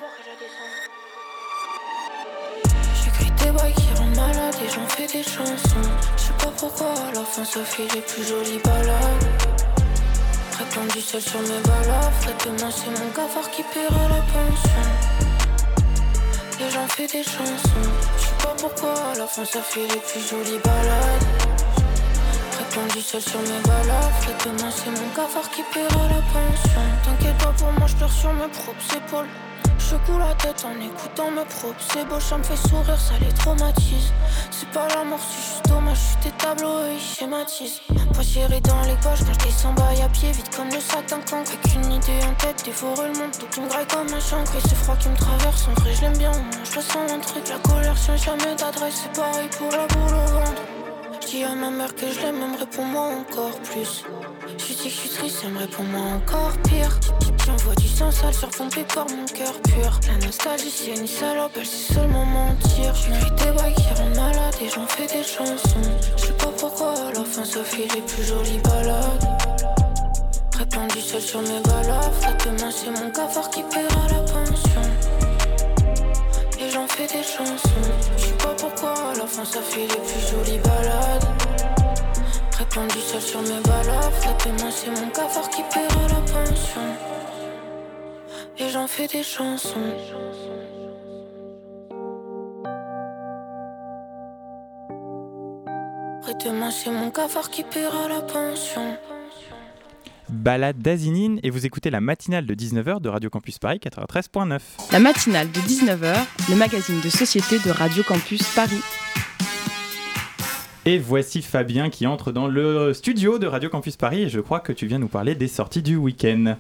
J'écris des bails qui rendent malade et j'en fais des chansons. Je sais pas pourquoi, à la fin ça fait les plus jolies balades. Répandu seul sur mes. Et demain c'est mon cafard qui paiera la pension. Et j'en fais des chansons. Je sais pas pourquoi, à la fin ça fait les plus jolies balades. Répondu seul sur mes Et demain c'est mon cafard qui paiera la pension. T'inquiète pas pour moi, je pleure sur mes propres épaules. Je coule la tête en écoutant mes propres. C'est beau, ça me fait sourire, ça les traumatise. C'est pas la mort, c'est juste dommage, je des tableaux et ils schématisent Pas serré dans les poches quand je descends bail à pied Vite comme le sac d'un avec une idée en tête Dévorer le monde, tout qui me graille comme un chancre Et c'est froid qui me traverse, en vrai je l'aime bien. Je ressens un truc, la colère tient jamais d'adresse. C'est pareil pour la boule au ventre dis à ma mère que je l'aime, elle me répond moi encore plus. Je dis que je suis triste, elle me répond moi encore pire. J'envoie du sang sale surpompé par mon cœur pur. La nostalgie, c'est une salope, elle sait seulement mentir. J'écris des bails qui rendent malade et j'en fais des chansons. Je sais pas pourquoi, à la fin ça fait les plus jolies balades. Répandu seul sur mes balafres. Demain, c'est mon cafard qui paiera la pension. J'en fais des chansons. Pourquoi à la fin ça fait les plus jolies balades. Répandu seul sur mes balafres. Moi c'est mon cafard qui paiera la pension. Et j'en fais des chansons. Prête-moi c'est mon cafard qui paiera la pension Balade d'Azinine et vous écoutez la matinale de 19h de Radio Campus Paris 93.9. La matinale de 19h, le magazine de société de Radio Campus Paris. Et voici Fabien qui entre dans le studio de Radio Campus Paris et je crois que tu viens nous parler des sorties du week-end.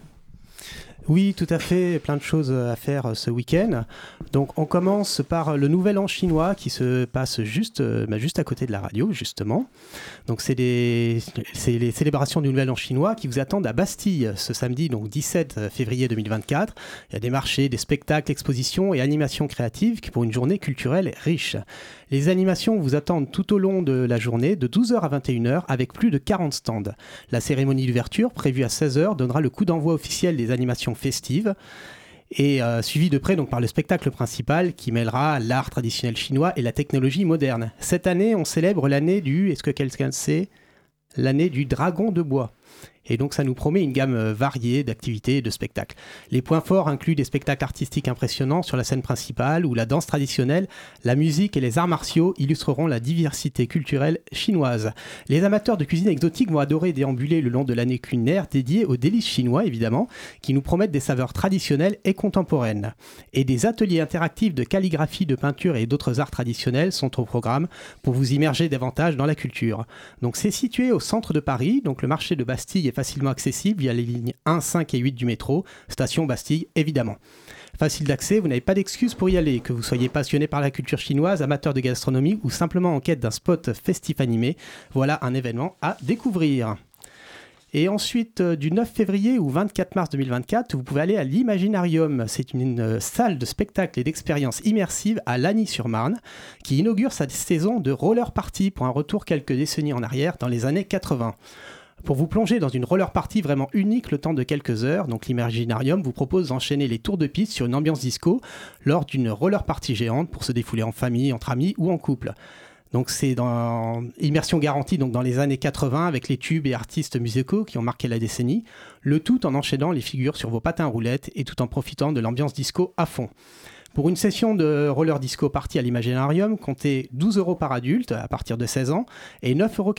Oui, tout à fait, plein de choses à faire euh, ce week-end. Donc on commence par le Nouvel An chinois qui se passe juste, euh, bah, juste à côté de la radio, justement. Donc c'est les, célébrations du Nouvel An chinois qui vous attendent à Bastille ce samedi, donc 17 février 2024. Il y a des marchés, des spectacles, expositions et animations créatives pour une journée culturelle riche. Les animations vous attendent tout au long de la journée, de 12h à 21h, avec plus de 40 stands. La cérémonie d'ouverture, prévue à 16h, donnera le coup d'envoi officiel des animations festives et euh, suivi de près donc par le spectacle principal qui mêlera l'art traditionnel chinois et la technologie moderne. Cette année, on célèbre l'année du, est-ce que quelqu'un sait, l'année du dragon de bois. Et donc ça nous promet une gamme euh, variée d'activités et de spectacles. Les points forts incluent des spectacles artistiques impressionnants sur la scène principale où la danse traditionnelle, la musique et les arts martiaux illustreront la diversité culturelle chinoise. Les amateurs de cuisine exotique vont adorer déambuler le long de l'année culinaire dédiée aux délices chinois évidemment, qui nous promettent des saveurs traditionnelles et contemporaines. Et des ateliers interactifs de calligraphie, de peinture et d'autres arts traditionnels sont au programme pour vous immerger davantage dans la culture. Donc c'est situé au centre de Paris, donc le marché de Bastille facilement accessible via les lignes 1, 5 et 8 du métro, station Bastille évidemment. Facile d'accès, vous n'avez pas d'excuse pour y aller, que vous soyez passionné par la culture chinoise, amateur de gastronomie ou simplement en quête d'un spot festif animé, voilà un événement à découvrir. Et ensuite, du 9 février au 24 mars 2024, vous pouvez aller à l'Imaginarium. C'est une salle de spectacle et d'expérience immersive à Lagny-sur-Marne qui inaugure sa saison de roller party pour un retour quelques décennies en arrière dans les années 80 pour vous plonger dans une roller party vraiment unique le temps de quelques heures. Donc l'Imaginarium vous propose d'enchaîner les tours de piste sur une ambiance disco lors d'une roller party géante pour se défouler en famille, entre amis ou en couple. Donc c'est dans immersion garantie dans les années 80 avec les tubes et artistes musicaux qui ont marqué la décennie, le tout en enchaînant les figures sur vos patins roulettes et tout en profitant de l'ambiance disco à fond. Pour une session de roller disco party à l'Imaginarium, comptez 12 euros par adulte à partir de 16 ans et 9,90 euros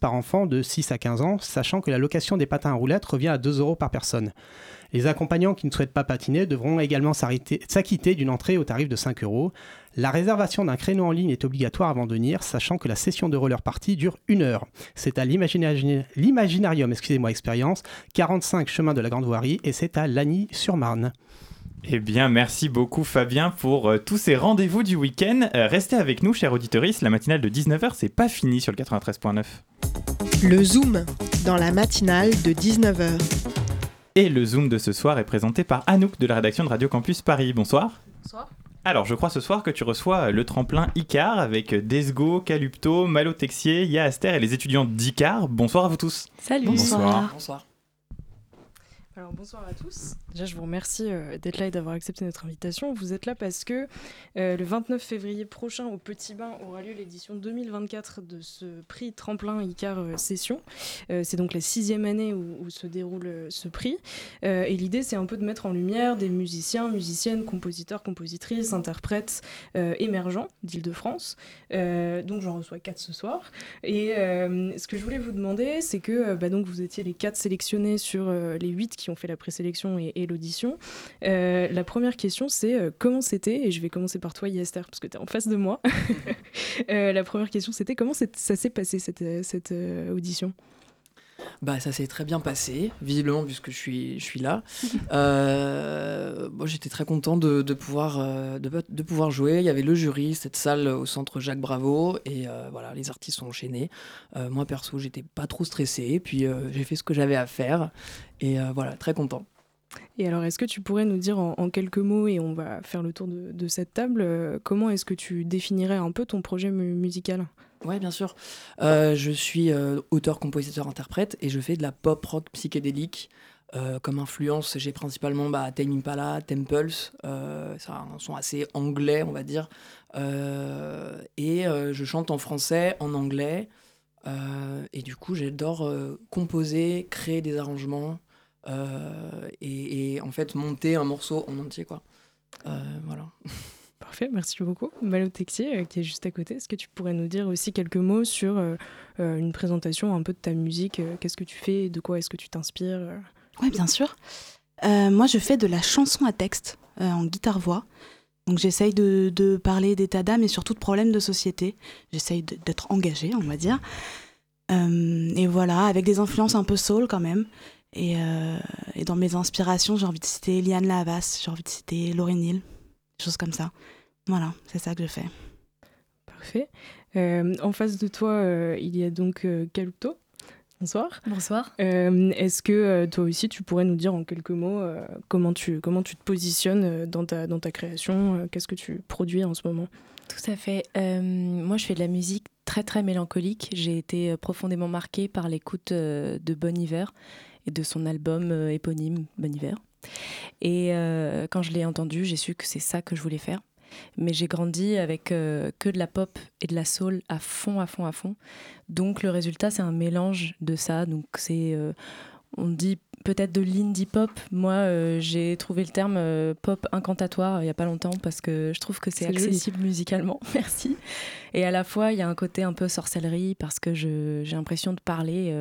par enfant de 6 à 15 ans, sachant que la location des patins à roulettes revient à 2 euros par personne. Les accompagnants qui ne souhaitent pas patiner devront également s'acquitter d'une entrée au tarif de 5 euros. La réservation d'un créneau en ligne est obligatoire avant de venir, sachant que la session de roller party dure une heure. C'est à l'Imaginarium, excusez-moi, expérience, 45 chemin de la Grande Voirie et c'est à Lagny-sur-Marne. Eh bien, merci beaucoup Fabien pour euh, tous ces rendez-vous du week-end. Euh, restez avec nous, chers auditeurs. La matinale de 19h, c'est pas fini sur le 93.9. Le Zoom, dans la matinale de 19h. Et le Zoom de ce soir est présenté par Anouk de la rédaction de Radio Campus Paris. Bonsoir. Bonsoir. Alors, je crois ce soir que tu reçois le tremplin Icar avec Desgo, Calupto, Malo Texier, Yaaster et les étudiants d'Icar. Bonsoir à vous tous. Salut. Bonsoir. Bonsoir. Alors bonsoir à tous. Déjà, je vous remercie euh, d'être là et d'avoir accepté notre invitation. Vous êtes là parce que euh, le 29 février prochain, au Petit Bain, aura lieu l'édition 2024 de ce prix Tremplin Icar euh, Session. c'est donc la sixième année où, se déroule ce prix. et l'idée, c'est un peu de mettre en lumière des musiciens, musiciennes, compositeurs, compositrices, interprètes émergents d'Île-de-France. donc j'en reçois quatre ce soir. Et ce que je voulais vous demander, c'est que bah, donc, vous étiez les quatre sélectionnés sur les huit qui ont fait la présélection et, et l'audition. Euh, la première question, c'est euh, comment c'était, et je vais commencer par toi, Yester, parce que tu es en face de moi. <laughs> Euh, la première question, c'était comment ça s'est passé cette, cette audition? Bah, ça s'est très bien passé, visiblement, puisque je suis, je suis là. <laughs> euh, J'étais très content de, de pouvoir, de, de, pouvoir jouer. Il y avait le jury, cette salle au centre Jacques Bravo, et voilà, les artistes sont enchaînés. moi, perso, j'étais pas trop stressé, puis j'ai fait ce que j'avais à faire, et voilà, très content. Et alors, est-ce que tu pourrais nous dire en, quelques mots, et on va faire le tour de, cette table, euh, comment est-ce que tu définirais un peu ton projet musical? Oui, bien sûr. Euh, je suis euh, auteur, compositeur, interprète, et je fais de la pop rock psychédélique. comme influence, j'ai principalement bah, Tame Impala, Temples, c'est un son assez anglais, on va dire. et je chante en français, en anglais. et du coup, j'adore composer, créer des arrangements. Euh, et, en fait monter un morceau en entier quoi. Euh, voilà. <laughs> Parfait, merci beaucoup. Malo Texier, euh, qui est juste à côté, est-ce que tu pourrais nous dire aussi quelques mots sur une présentation un peu de ta musique Qu'est-ce que tu fais De quoi est-ce que tu t'inspires Oui, bien sûr. moi, je fais de la chanson à texte en guitare-voix. Donc j'essaye de, parler d'état d'âme et surtout de problèmes de société. J'essaye d'être engagée, on va dire. et voilà, avec des influences un peu soul quand même. Et, euh, dans mes inspirations, j'ai envie de citer Liane Lavas, j'ai envie de citer Laurie Neal, des choses comme ça. Voilà, c'est ça que je fais. Parfait. Euh, en face de toi, euh, il y a donc Kaluto. Bonsoir. Bonsoir. Est-ce que toi aussi, tu pourrais nous dire en quelques mots comment, tu, comment tu te positionnes dans ta, dans ta création Qu'est-ce que tu produis en ce moment? Tout à fait. moi, je fais de la musique très, très mélancolique. J'ai été profondément marquée par l'écoute de Bon Hiver et de son album euh, éponyme Bon Hiver. Et euh, quand je l'ai entendu, j'ai su que c'est ça que je voulais faire. Mais j'ai grandi avec euh, que de la pop et de la soul à fond, à fond, à fond. Donc le résultat, c'est un mélange de ça. Donc c'est, on dit peut-être de l'indie pop. Moi, j'ai trouvé le terme pop incantatoire il n'y a pas longtemps parce que je trouve que c'est accessible musicalement. <laughs> Merci. Et à la fois, il y a un côté un peu sorcellerie parce que j'ai l'impression de parler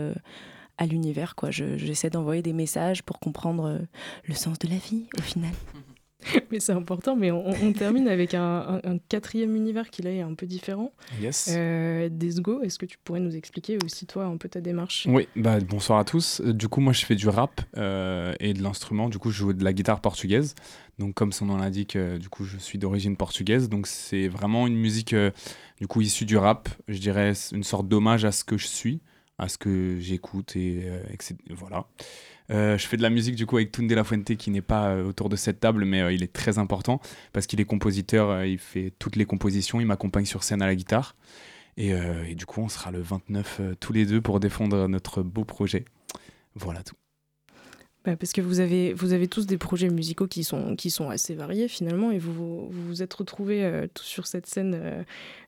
à l'univers. quoi. J'essaie d'envoyer des messages pour comprendre euh, le sens de la vie au final. <laughs> mais c'est important, mais on, termine avec un, quatrième univers qui là est un peu différent. Yes. Euh, Desgo, est-ce que tu pourrais nous expliquer aussi toi un peu ta démarche? Oui, bah, bonsoir à tous. Euh, du coup, moi je fais du rap euh, et de l'instrument. Du coup, je joue de la guitare portugaise. Donc, comme son nom l'indique, du coup, je suis d'origine portugaise. Donc, c'est vraiment une musique du coup issue du rap. Je dirais une sorte d'hommage à ce que je suis à ce que j'écoute et, voilà. je fais de la musique du coup avec Tunde La Fuente qui n'est pas autour de cette table, mais il est très important parce qu'il est compositeur, il fait toutes les compositions, il m'accompagne sur scène à la guitare. Et, du coup, on sera le 29 tous les deux pour défendre notre beau projet. Voilà tout. Bah, parce que vous avez, tous des projets musicaux qui sont, assez variés finalement et vous vous, êtes retrouvés euh, tous sur cette scène euh,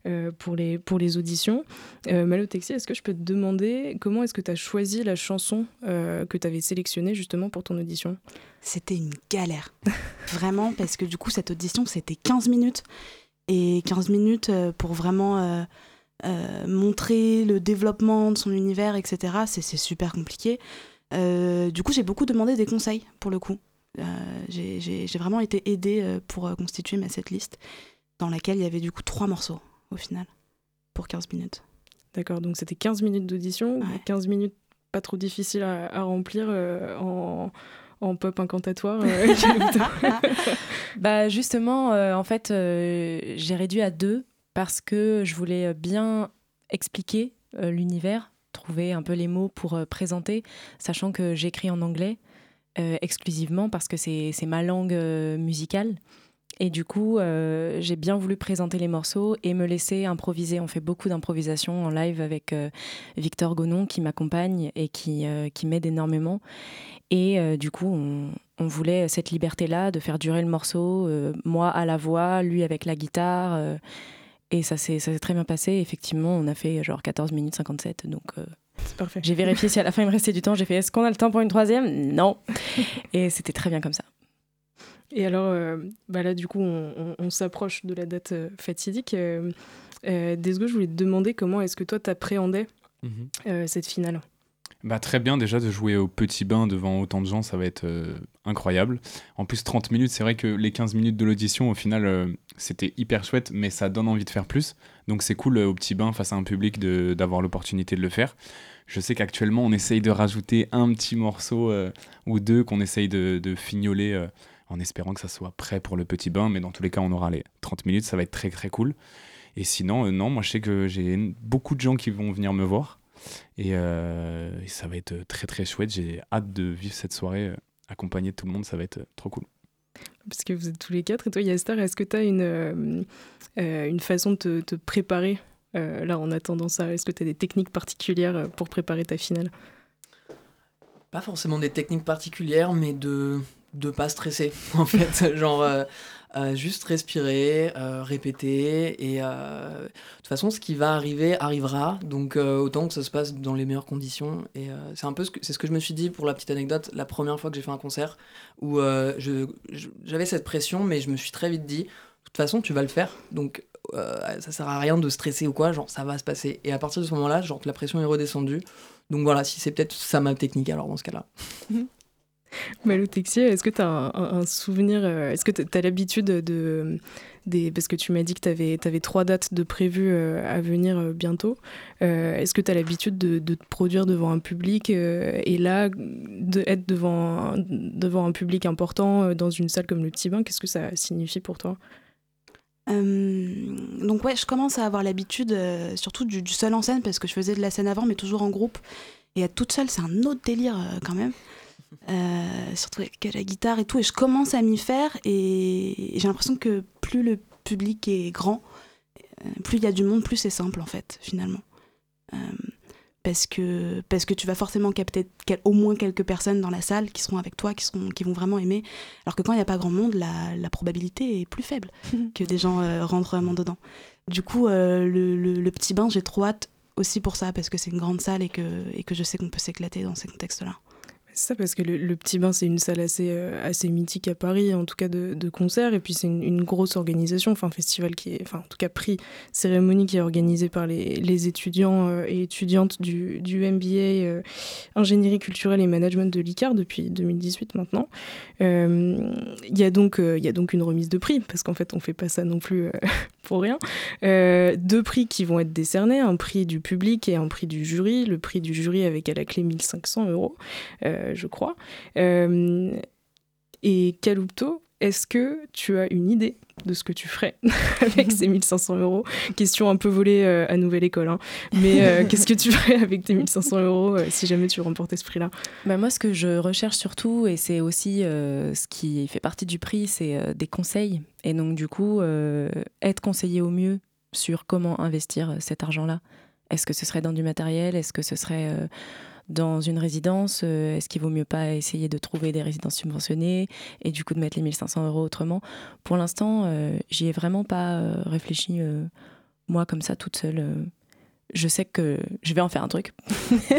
euh, pour, les, auditions. Malo Texi, est-ce que je peux te demander comment est-ce que tu as choisi la chanson que tu avais sélectionnée justement pour ton audition? C'était une galère, <laughs> vraiment, parce que du coup cette audition c'était 15 minutes et 15 minutes pour vraiment... montrer le développement de son univers, etc., c'est super compliqué. Euh, du coup, j'ai beaucoup demandé des conseils pour le coup. Euh, j'ai vraiment été aidée euh, pour constituer ma setlist, dans laquelle il y avait du coup trois morceaux au final, pour 15 minutes. D'accord, donc c'était 15 minutes d'audition, 15 minutes pas trop difficiles à, remplir en, en, pop incantatoire. <laughs> <laughs> bah justement, en fait, j'ai réduit à deux parce que je voulais bien expliquer l'univers trouver un peu les mots pour euh, présenter, sachant que j'écris en anglais euh, exclusivement parce que c'est ma langue euh, musicale. Et du coup, j'ai bien voulu présenter les morceaux et me laisser improviser. On fait beaucoup d'improvisation en live avec Victor Gonon qui m'accompagne et qui, qui m'aide énormément. Et du coup, on, on voulait cette liberté-là de faire durer le morceau, moi à la voix, lui avec la guitare. Et ça s'est très bien passé. Effectivement, on a fait genre 14 minutes 57. Donc, euh, j'ai vérifié si à la fin il me restait du temps. J'ai fait est-ce qu'on a le temps pour une troisième? Non. et c'était très bien comme ça. Et alors, euh, bah là, du coup, on, s'approche de la date euh, fatidique. Euh, Desgo, je voulais te demander comment est-ce que toi t'appréhendais mhm. cette finale? Bah, Très bien déjà de jouer au petit bain devant autant de gens, ça va être euh, incroyable. En plus 30 minutes, c'est vrai que les 15 minutes de l'audition, au final, euh, c'était hyper chouette, mais ça donne envie de faire plus. Donc c'est cool euh, au petit bain face à un public d'avoir l'opportunité de le faire. Je sais qu'actuellement, on essaye de rajouter un petit morceau ou deux qu'on essaye de, de fignoler en espérant que ça soit prêt pour le petit bain, mais dans tous les cas, on aura les 30 minutes, ça va être très très cool. Et sinon, non, moi je sais que j'ai beaucoup de gens qui vont venir me voir. Euh, et, ça va être très très chouette. J'ai hâte de vivre cette soirée euh, accompagnée de tout le monde. Ça va être trop cool. Parce que vous êtes tous les quatre. Et toi, Yastar, est-ce que tu as une, euh, une façon de te, te préparer là en attendant ça? Est-ce que tu as des techniques particulières pour préparer ta finale? Pas forcément des techniques particulières, mais de de pas stresser <laughs> en fait genre juste respirer, euh, répéter. Et euh, de toute façon, ce qui va arriver arrivera. Donc euh, autant que ça se passe dans les meilleures conditions. Et c'est un peu ce que, c'est ce que je me suis dit pour la petite anecdote la première fois que j'ai fait un concert où j'avais cette pression, mais je me suis très vite dit, de toute façon, tu vas le faire. Donc ça sert à rien de stresser ou quoi, genre ça va se passer. Et à partir de ce moment-là, genre la pression est redescendue. Donc voilà, si c'est peut-être ça ma technique alors dans ce cas-là. <laughs> Malou Texier, est-ce que tu as un, souvenir, euh, est-ce que tu as l'habitude de, parce que tu m'as dit que tu avais, trois dates de prévues euh, à venir euh, bientôt, est-ce que tu as l'habitude de, de, te produire devant un public et là, d'être devant, devant un public important dans une salle comme le Petit Bain, qu'est-ce que ça signifie pour toi? Donc ouais, je commence à avoir l'habitude, surtout du, du, seul en scène, parce que je faisais de la scène avant, mais toujours en groupe. Et être toute seule, c'est un autre délire quand même. Euh, surtout avec la guitare et tout. Et je commence à m'y faire et j'ai l'impression que plus le public est grand, euh, plus il y a du monde, plus c'est simple en fait, finalement. Euh, parce, que, parce que tu vas forcément capter au moins quelques personnes dans la salle qui seront avec toi, qui, seront, qui vont vraiment aimer. Alors que quand il n'y a pas grand monde, la, la probabilité est plus faible <laughs> que des gens rentrent vraiment dedans. Du coup, le, le, petit bain, j'ai trop hâte aussi pour ça, parce que c'est une grande salle et que, et que je sais qu'on peut s'éclater dans ces contextes-là. C'est ça, parce que le, Petit Bain, c'est une salle assez, euh, assez mythique à Paris, en tout cas de, de concert, et puis c'est une, grosse organisation, enfin, festival qui est, enfin, en tout cas, prix, cérémonie qui est organisée par les, les étudiants euh, et étudiantes du, du MBA euh, Ingénierie culturelle et management de l'ICAR depuis 2018 maintenant. Il y, a donc, y a donc une remise de prix, parce qu'en fait, on fait pas ça non plus <laughs> pour rien. deux prix qui vont être décernés, un prix du public et un prix du jury. Le prix du jury avec à la clé 1500 euros. Euh, je crois. Euh, et Calupto, est-ce que tu as une idée de ce que tu ferais <laughs> avec ces 1500 euros? Question un peu volée euh, à Nouvelle École, hein. mais euh, <laughs> qu'est-ce que tu ferais avec tes 1500 euros euh, si jamais tu remportais ce prix-là? Bah Moi, ce que je recherche surtout, et c'est aussi ce qui fait partie du prix, c'est des conseils. Et donc, du coup, être conseillé au mieux sur comment investir cet argent-là. Est-ce que ce serait dans du matériel? Est-ce que ce serait dans une résidence, euh, est-ce qu'il vaut mieux pas essayer de trouver des résidences subventionnées et du coup de mettre les 1500 euros autrement? Pour l'instant, euh, j'y ai vraiment pas euh, réfléchi, moi, comme ça, toute seule. je sais que je vais en faire un truc,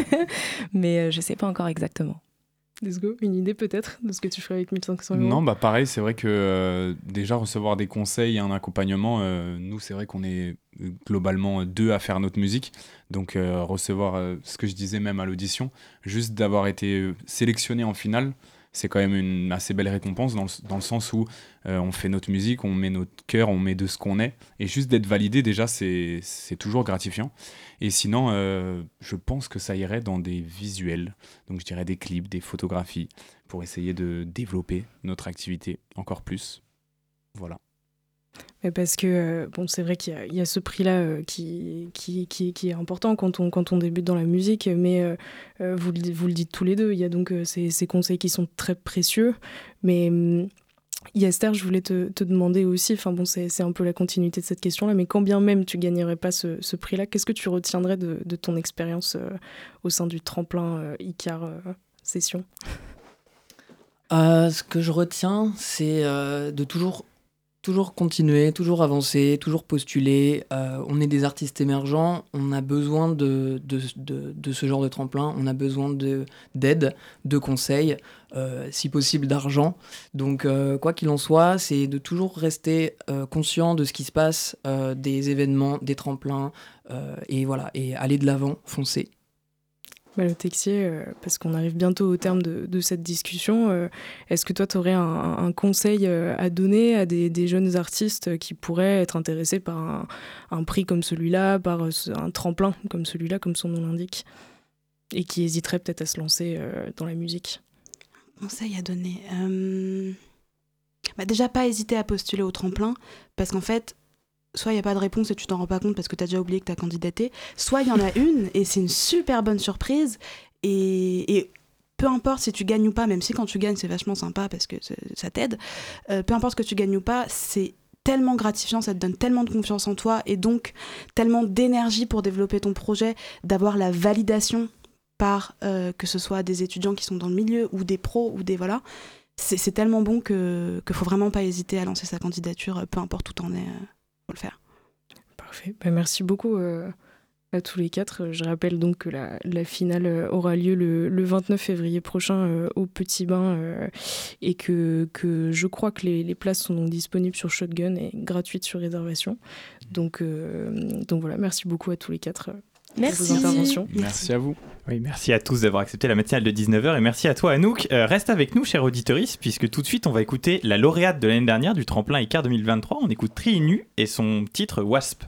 <laughs> mais je sais pas encore exactement. Let's go. Une idée peut-être de ce que tu ferais avec 1500 euros Non, bah pareil, c'est vrai que déjà recevoir des conseils et un accompagnement, nous c'est vrai qu'on est globalement deux à faire notre musique. Donc euh, recevoir euh, ce que je disais même à l'audition, juste d'avoir été euh, sélectionné en finale, c'est quand même une assez belle récompense dans le, dans le sens où on fait notre musique, on met notre cœur, on met de ce qu'on est. Et juste d'être validé, déjà, c'est toujours gratifiant. Et sinon, je pense que ça irait dans des visuels, donc je dirais des clips, des photographies, pour essayer de développer notre activité encore plus. Voilà parce que euh, bon, c'est vrai qu'il y, a ce prix-là euh, qui, qui, est important quand on, quand on débute dans la musique, mais euh, vous, le, vous le dites tous les deux, il y a donc ces, ces, conseils qui sont très précieux. Mais hum, Esther, je voulais te, te demander aussi, enfin bon, c'est un peu la continuité de cette question-là, mais quand bien même tu gagnerais pas ce, ce prix-là, qu'est-ce que tu retiendrais de, de ton expérience au sein du tremplin ICAR Session? Ce que je retiens, c'est de toujours toujours continuer, toujours avancer, toujours postuler. Euh, on est des artistes émergents, on a besoin de, ce genre de tremplin, on a besoin d'aide, de, conseils, euh, si possible d'argent. Donc euh, quoi qu'il en soit, c'est de toujours rester conscient de ce qui se passe, des événements, des tremplins, et voilà, et aller de l'avant, foncer. Le Texier, euh, parce qu'on arrive bientôt au terme de, cette discussion, euh, est-ce que toi, tu aurais un, conseil euh, à donner à des, jeunes artistes qui pourraient être intéressés par un, prix comme celui-là, par un tremplin comme celui-là, comme son nom l'indique, et qui hésiteraient peut-être à se lancer dans la musique? Conseil à donner bah Déjà, pas hésiter à postuler au tremplin, parce qu'en fait, soit il n'y a pas de réponse et tu t'en rends pas compte parce que tu as déjà oublié que tu as candidaté, soit il y en a une et c'est une super bonne surprise et, peu importe si tu gagnes ou pas, même si quand tu gagnes c'est vachement sympa parce que ça t'aide, euh, peu importe que tu gagnes ou pas, c'est tellement gratifiant, ça te donne tellement de confiance en toi et donc tellement d'énergie pour développer ton projet, d'avoir la validation par euh, que ce soit des étudiants qui sont dans le milieu ou des pros ou des voilà. C'est tellement bon que qu'il faut vraiment pas hésiter à lancer sa candidature, peu importe où t'en es. Le faire. Parfait. Bah, merci beaucoup euh, à tous les quatre. Je rappelle donc que la, finale euh, aura lieu le, 29 février prochain euh, au Petit Bain et que, je crois que les, places sont donc disponibles sur Shotgun et gratuites sur réservation. Donc, donc voilà, merci beaucoup à tous les quatre. Merci. Merci à vous. Oui, merci à tous d'avoir accepté la matinale de 19h et merci à toi Anouk. Euh, reste avec nous, cher auditeuriste, puisque tout de suite on va écouter la lauréate de l'année dernière du tremplin ICAR 2023. On écoute Triinu et son titre Wasp.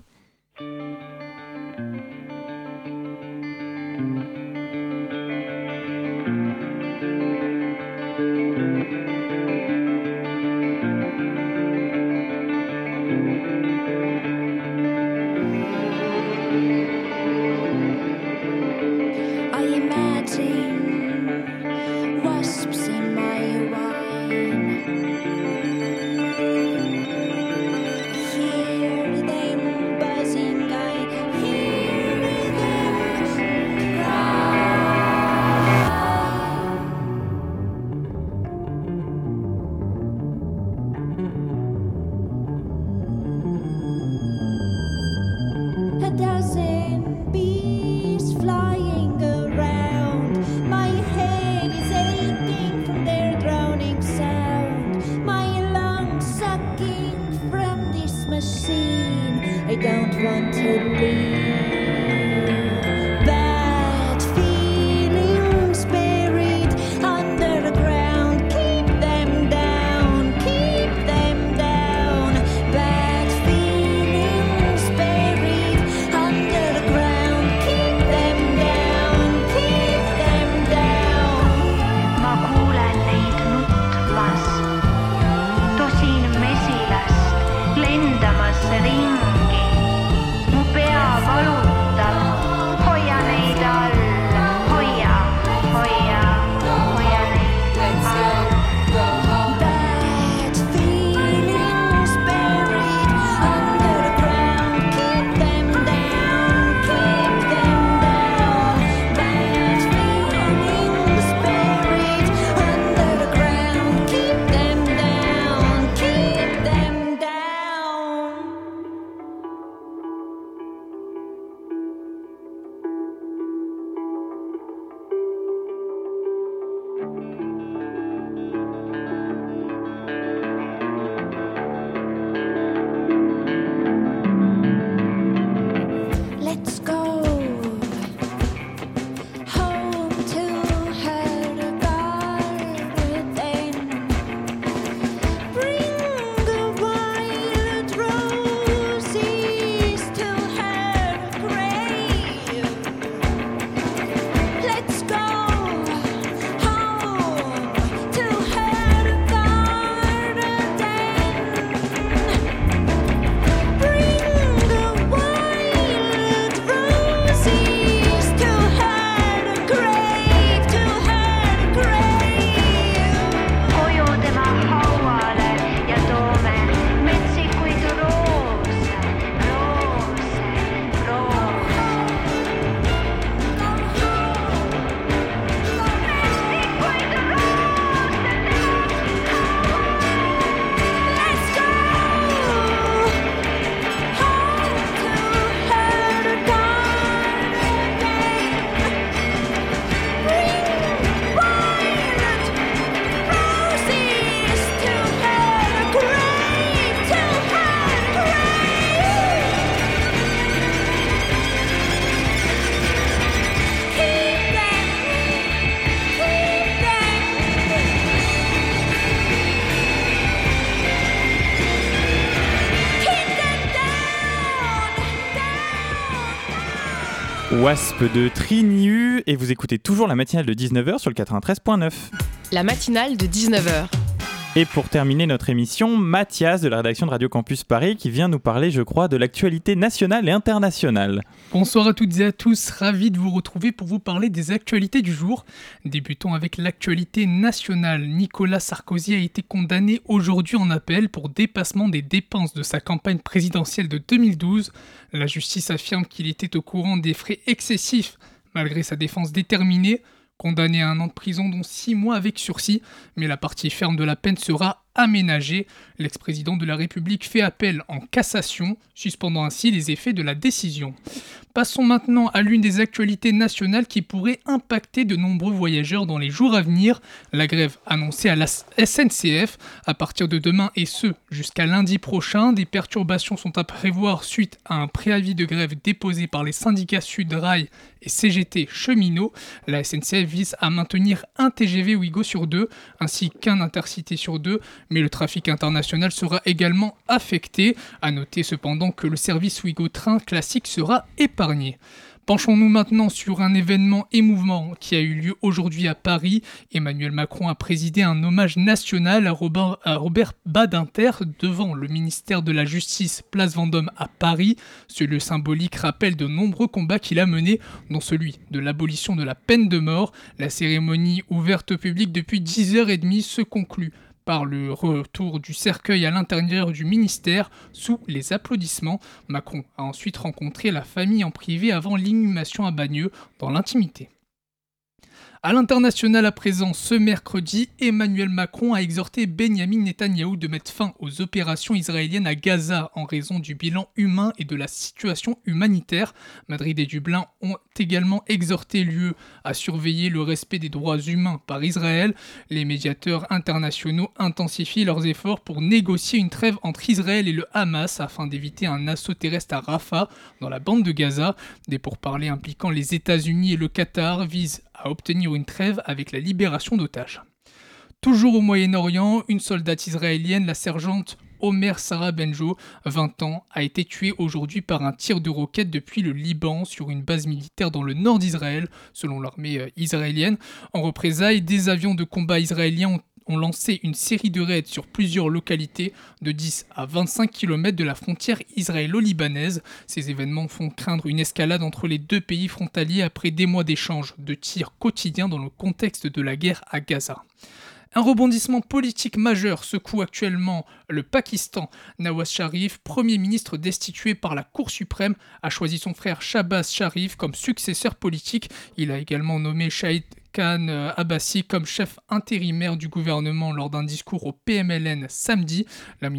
Wasp de Triniu et vous écoutez toujours la matinale de 19h sur le 93.9. La matinale de 19h. Et pour terminer notre émission, Mathias de la rédaction de Radio Campus Paris qui vient nous parler, je crois, de l'actualité nationale et internationale. Bonsoir à toutes et à tous, ravi de vous retrouver pour vous parler des actualités du jour. Débutons avec l'actualité nationale. Nicolas Sarkozy a été condamné aujourd'hui en appel pour dépassement des dépenses de sa campagne présidentielle de 2012. La justice affirme qu'il était au courant des frais excessifs malgré sa défense déterminée condamné à un an de prison dont six mois avec sursis, mais la partie ferme de la peine sera aménagée. L'ex-président de la République fait appel en cassation, suspendant ainsi les effets de la décision. Passons maintenant à l'une des actualités nationales qui pourrait impacter de nombreux voyageurs dans les jours à venir. La grève annoncée à la SNCF à partir de demain et ce jusqu'à lundi prochain. Des perturbations sont à prévoir suite à un préavis de grève déposé par les syndicats Sudrail et CGT Cheminot. La SNCF vise à maintenir un TGV Ouigo sur deux ainsi qu'un intercité sur deux mais le trafic international sera également affecté. A noter cependant que le service Ouigo Train classique sera épargné. Penchons-nous maintenant sur un événement émouvant qui a eu lieu aujourd'hui à Paris. Emmanuel Macron a présidé un hommage national à Robert, Badinter devant le ministère de la Justice, place Vendôme à Paris. Ce lieu symbolique rappelle de nombreux combats qu'il a menés, dont celui de l'abolition de la peine de mort. La cérémonie ouverte au public depuis 10h30 se conclut par le retour du cercueil à l'intérieur du ministère sous les applaudissements. Macron a ensuite rencontré la famille en privé avant l'inhumation à Bagneux dans l'intimité. À l'international à présent, ce mercredi, Emmanuel Macron a exhorté Benjamin Netanyahou de mettre fin aux opérations israéliennes à Gaza en raison du bilan humain et de la situation humanitaire. Madrid et Dublin ont également exhorté l'UE à surveiller le respect des droits humains par Israël. Les médiateurs internationaux intensifient leurs efforts pour négocier une trêve entre Israël et le Hamas afin d'éviter un assaut terrestre à Rafah, dans la bande de Gaza. Des pourparlers impliquant les États-Unis et le Qatar visent à obtenir une trêve avec la libération d'otages. Toujours au Moyen-Orient, une soldate israélienne, la sergente Omer Sarah Benjo, 20 ans, a été tuée aujourd'hui par un tir de roquette depuis le Liban sur une base militaire dans le nord d'Israël, selon l'armée euh, israélienne. En représailles, des avions de combat israéliens ont ont lancé une série de raids sur plusieurs localités de 10 à 25 km de la frontière israélo-libanaise. Ces événements font craindre une escalade entre les deux pays frontaliers après des mois d'échanges de tirs quotidiens dans le contexte de la guerre à Gaza. Un rebondissement politique majeur secoue actuellement le Pakistan. Nawaz Sharif, premier ministre destitué par la Cour suprême, a choisi son frère Shabazz Sharif comme successeur politique. Il a également nommé Shahid Khan euh, Abbasi comme chef intérimaire du gouvernement lors d'un discours au PMLN samedi. La,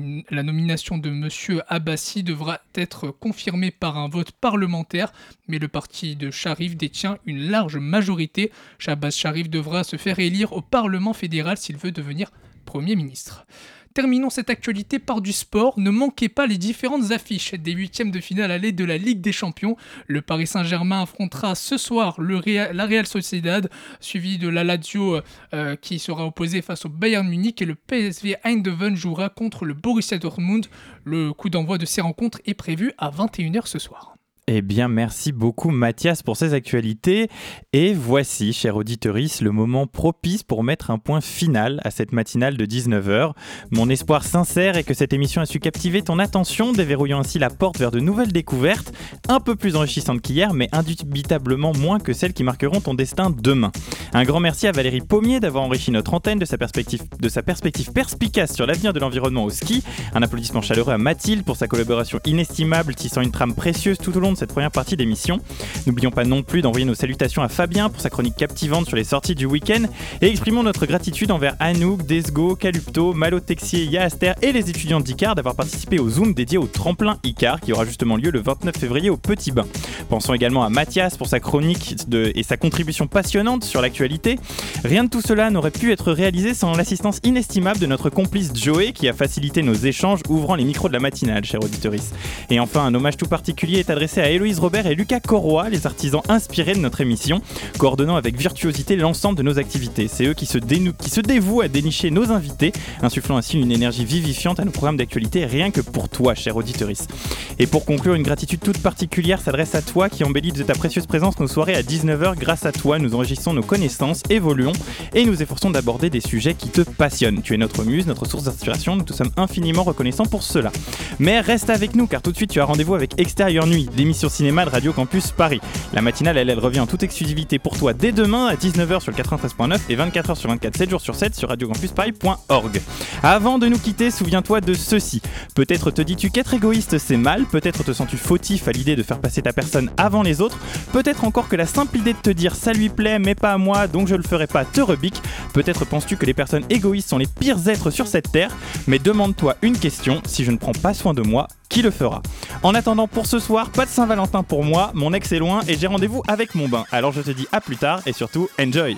nomination de M. Abbasi devra être confirmée par un vote parlementaire, mais le parti de Sharif détient une large majorité. Shabazz Sharif devra se faire élire au Parlement fédéral s'il veut devenir Premier ministre. Terminons cette actualité par du sport. Ne manquez pas les différentes affiches des huitièmes de finale allée de la Ligue des Champions. Le Paris Saint-Germain affrontera ce soir la Real Sociedad, suivi de la Lazio euh, qui sera opposé face au Bayern Munich et le PSV Eindhoven jouera contre le Borussia Dortmund. Le coup d'envoi de ces rencontres est prévu à 21h ce soir. Eh bien, merci beaucoup Mathias pour ces actualités. Et voici, cher auditeurice, le moment propice pour mettre un point final à cette matinale de 19h. Mon espoir sincère est que cette émission a su captiver ton attention, déverrouillant ainsi la porte vers de nouvelles découvertes, un peu plus enrichissantes qu'hier, mais indubitablement moins que celles qui marqueront ton destin demain. Un grand merci à Valérie Pommier d'avoir enrichi notre antenne de sa perspective, de sa perspective perspicace sur l'avenir de l'environnement au ski. Un applaudissement chaleureux à Mathilde pour sa collaboration inestimable, tissant une trame précieuse tout au long de cette première partie d'émission. N'oublions pas non plus d'envoyer nos salutations à Fabien pour sa chronique captivante sur les sorties du week-end et exprimons notre gratitude envers Anouk, Desgo, Calupto, Malo Texier, Yaaster et les étudiants d'ICAR d'avoir participé au Zoom dédié au tremplin ICAR qui aura justement lieu le 29 février au Petit Bain. Pensons également à Mathias pour sa chronique et sa contribution passionnante sur l'actualité. Rien de tout cela n'aurait pu être réalisé sans l'assistance inestimable de notre complice Joey qui a facilité nos échanges ouvrant les micros de la matinale, chère auditeurice. Et enfin, un hommage tout particulier est adressé à Héloïse Robert et Lucas Corroy, les artisans inspirés de notre émission, coordonnant avec virtuosité l'ensemble de nos activités. C'est eux qui se, qui dévouent à dénicher nos invités, insufflant ainsi une énergie vivifiante à nos programmes d'actualité, rien que pour toi, cher auditoriste. Et pour conclure, une gratitude toute particulière s'adresse à toi qui embellit de ta précieuse présence nos soirées à 19h. Grâce à toi, nous enregistrons nos connaissances, évoluons et nous efforçons d'aborder des sujets qui te passionnent. Tu es notre muse, notre source d'inspiration, nous te sommes infiniment reconnaissants pour cela. Mais reste avec nous car tout de suite tu as rendez-vous avec Extérieur Nuit, l'émission cinéma de Radio Campus Paris. La matinale, elle, elle revient en toute exclusivité pour toi dès demain à 19h sur le 93.9 et 24h sur 24, 7 jours sur 7 sur radiocampusparis.org. Avant de nous quitter, souviens-toi de ceci. Peut-être te dis-tu qu'être égoïste c'est mal, peut-être te sens-tu fautif à l'idée de faire passer ta personne avant les autres, peut-être encore que la simple idée de te dire ça lui plaît mais pas à moi donc je le ferai pas te rebique, peut-être penses-tu que les personnes égoïstes sont les pires êtres sur cette terre, mais demande-toi une question, si je ne prends pas soin de moi, qui le fera En attendant pour ce soir, pas de Saint-Valentin pour moi, mon ex est loin et j'ai rendez-vous avec mon bain. Alors je te dis à plus tard et surtout enjoy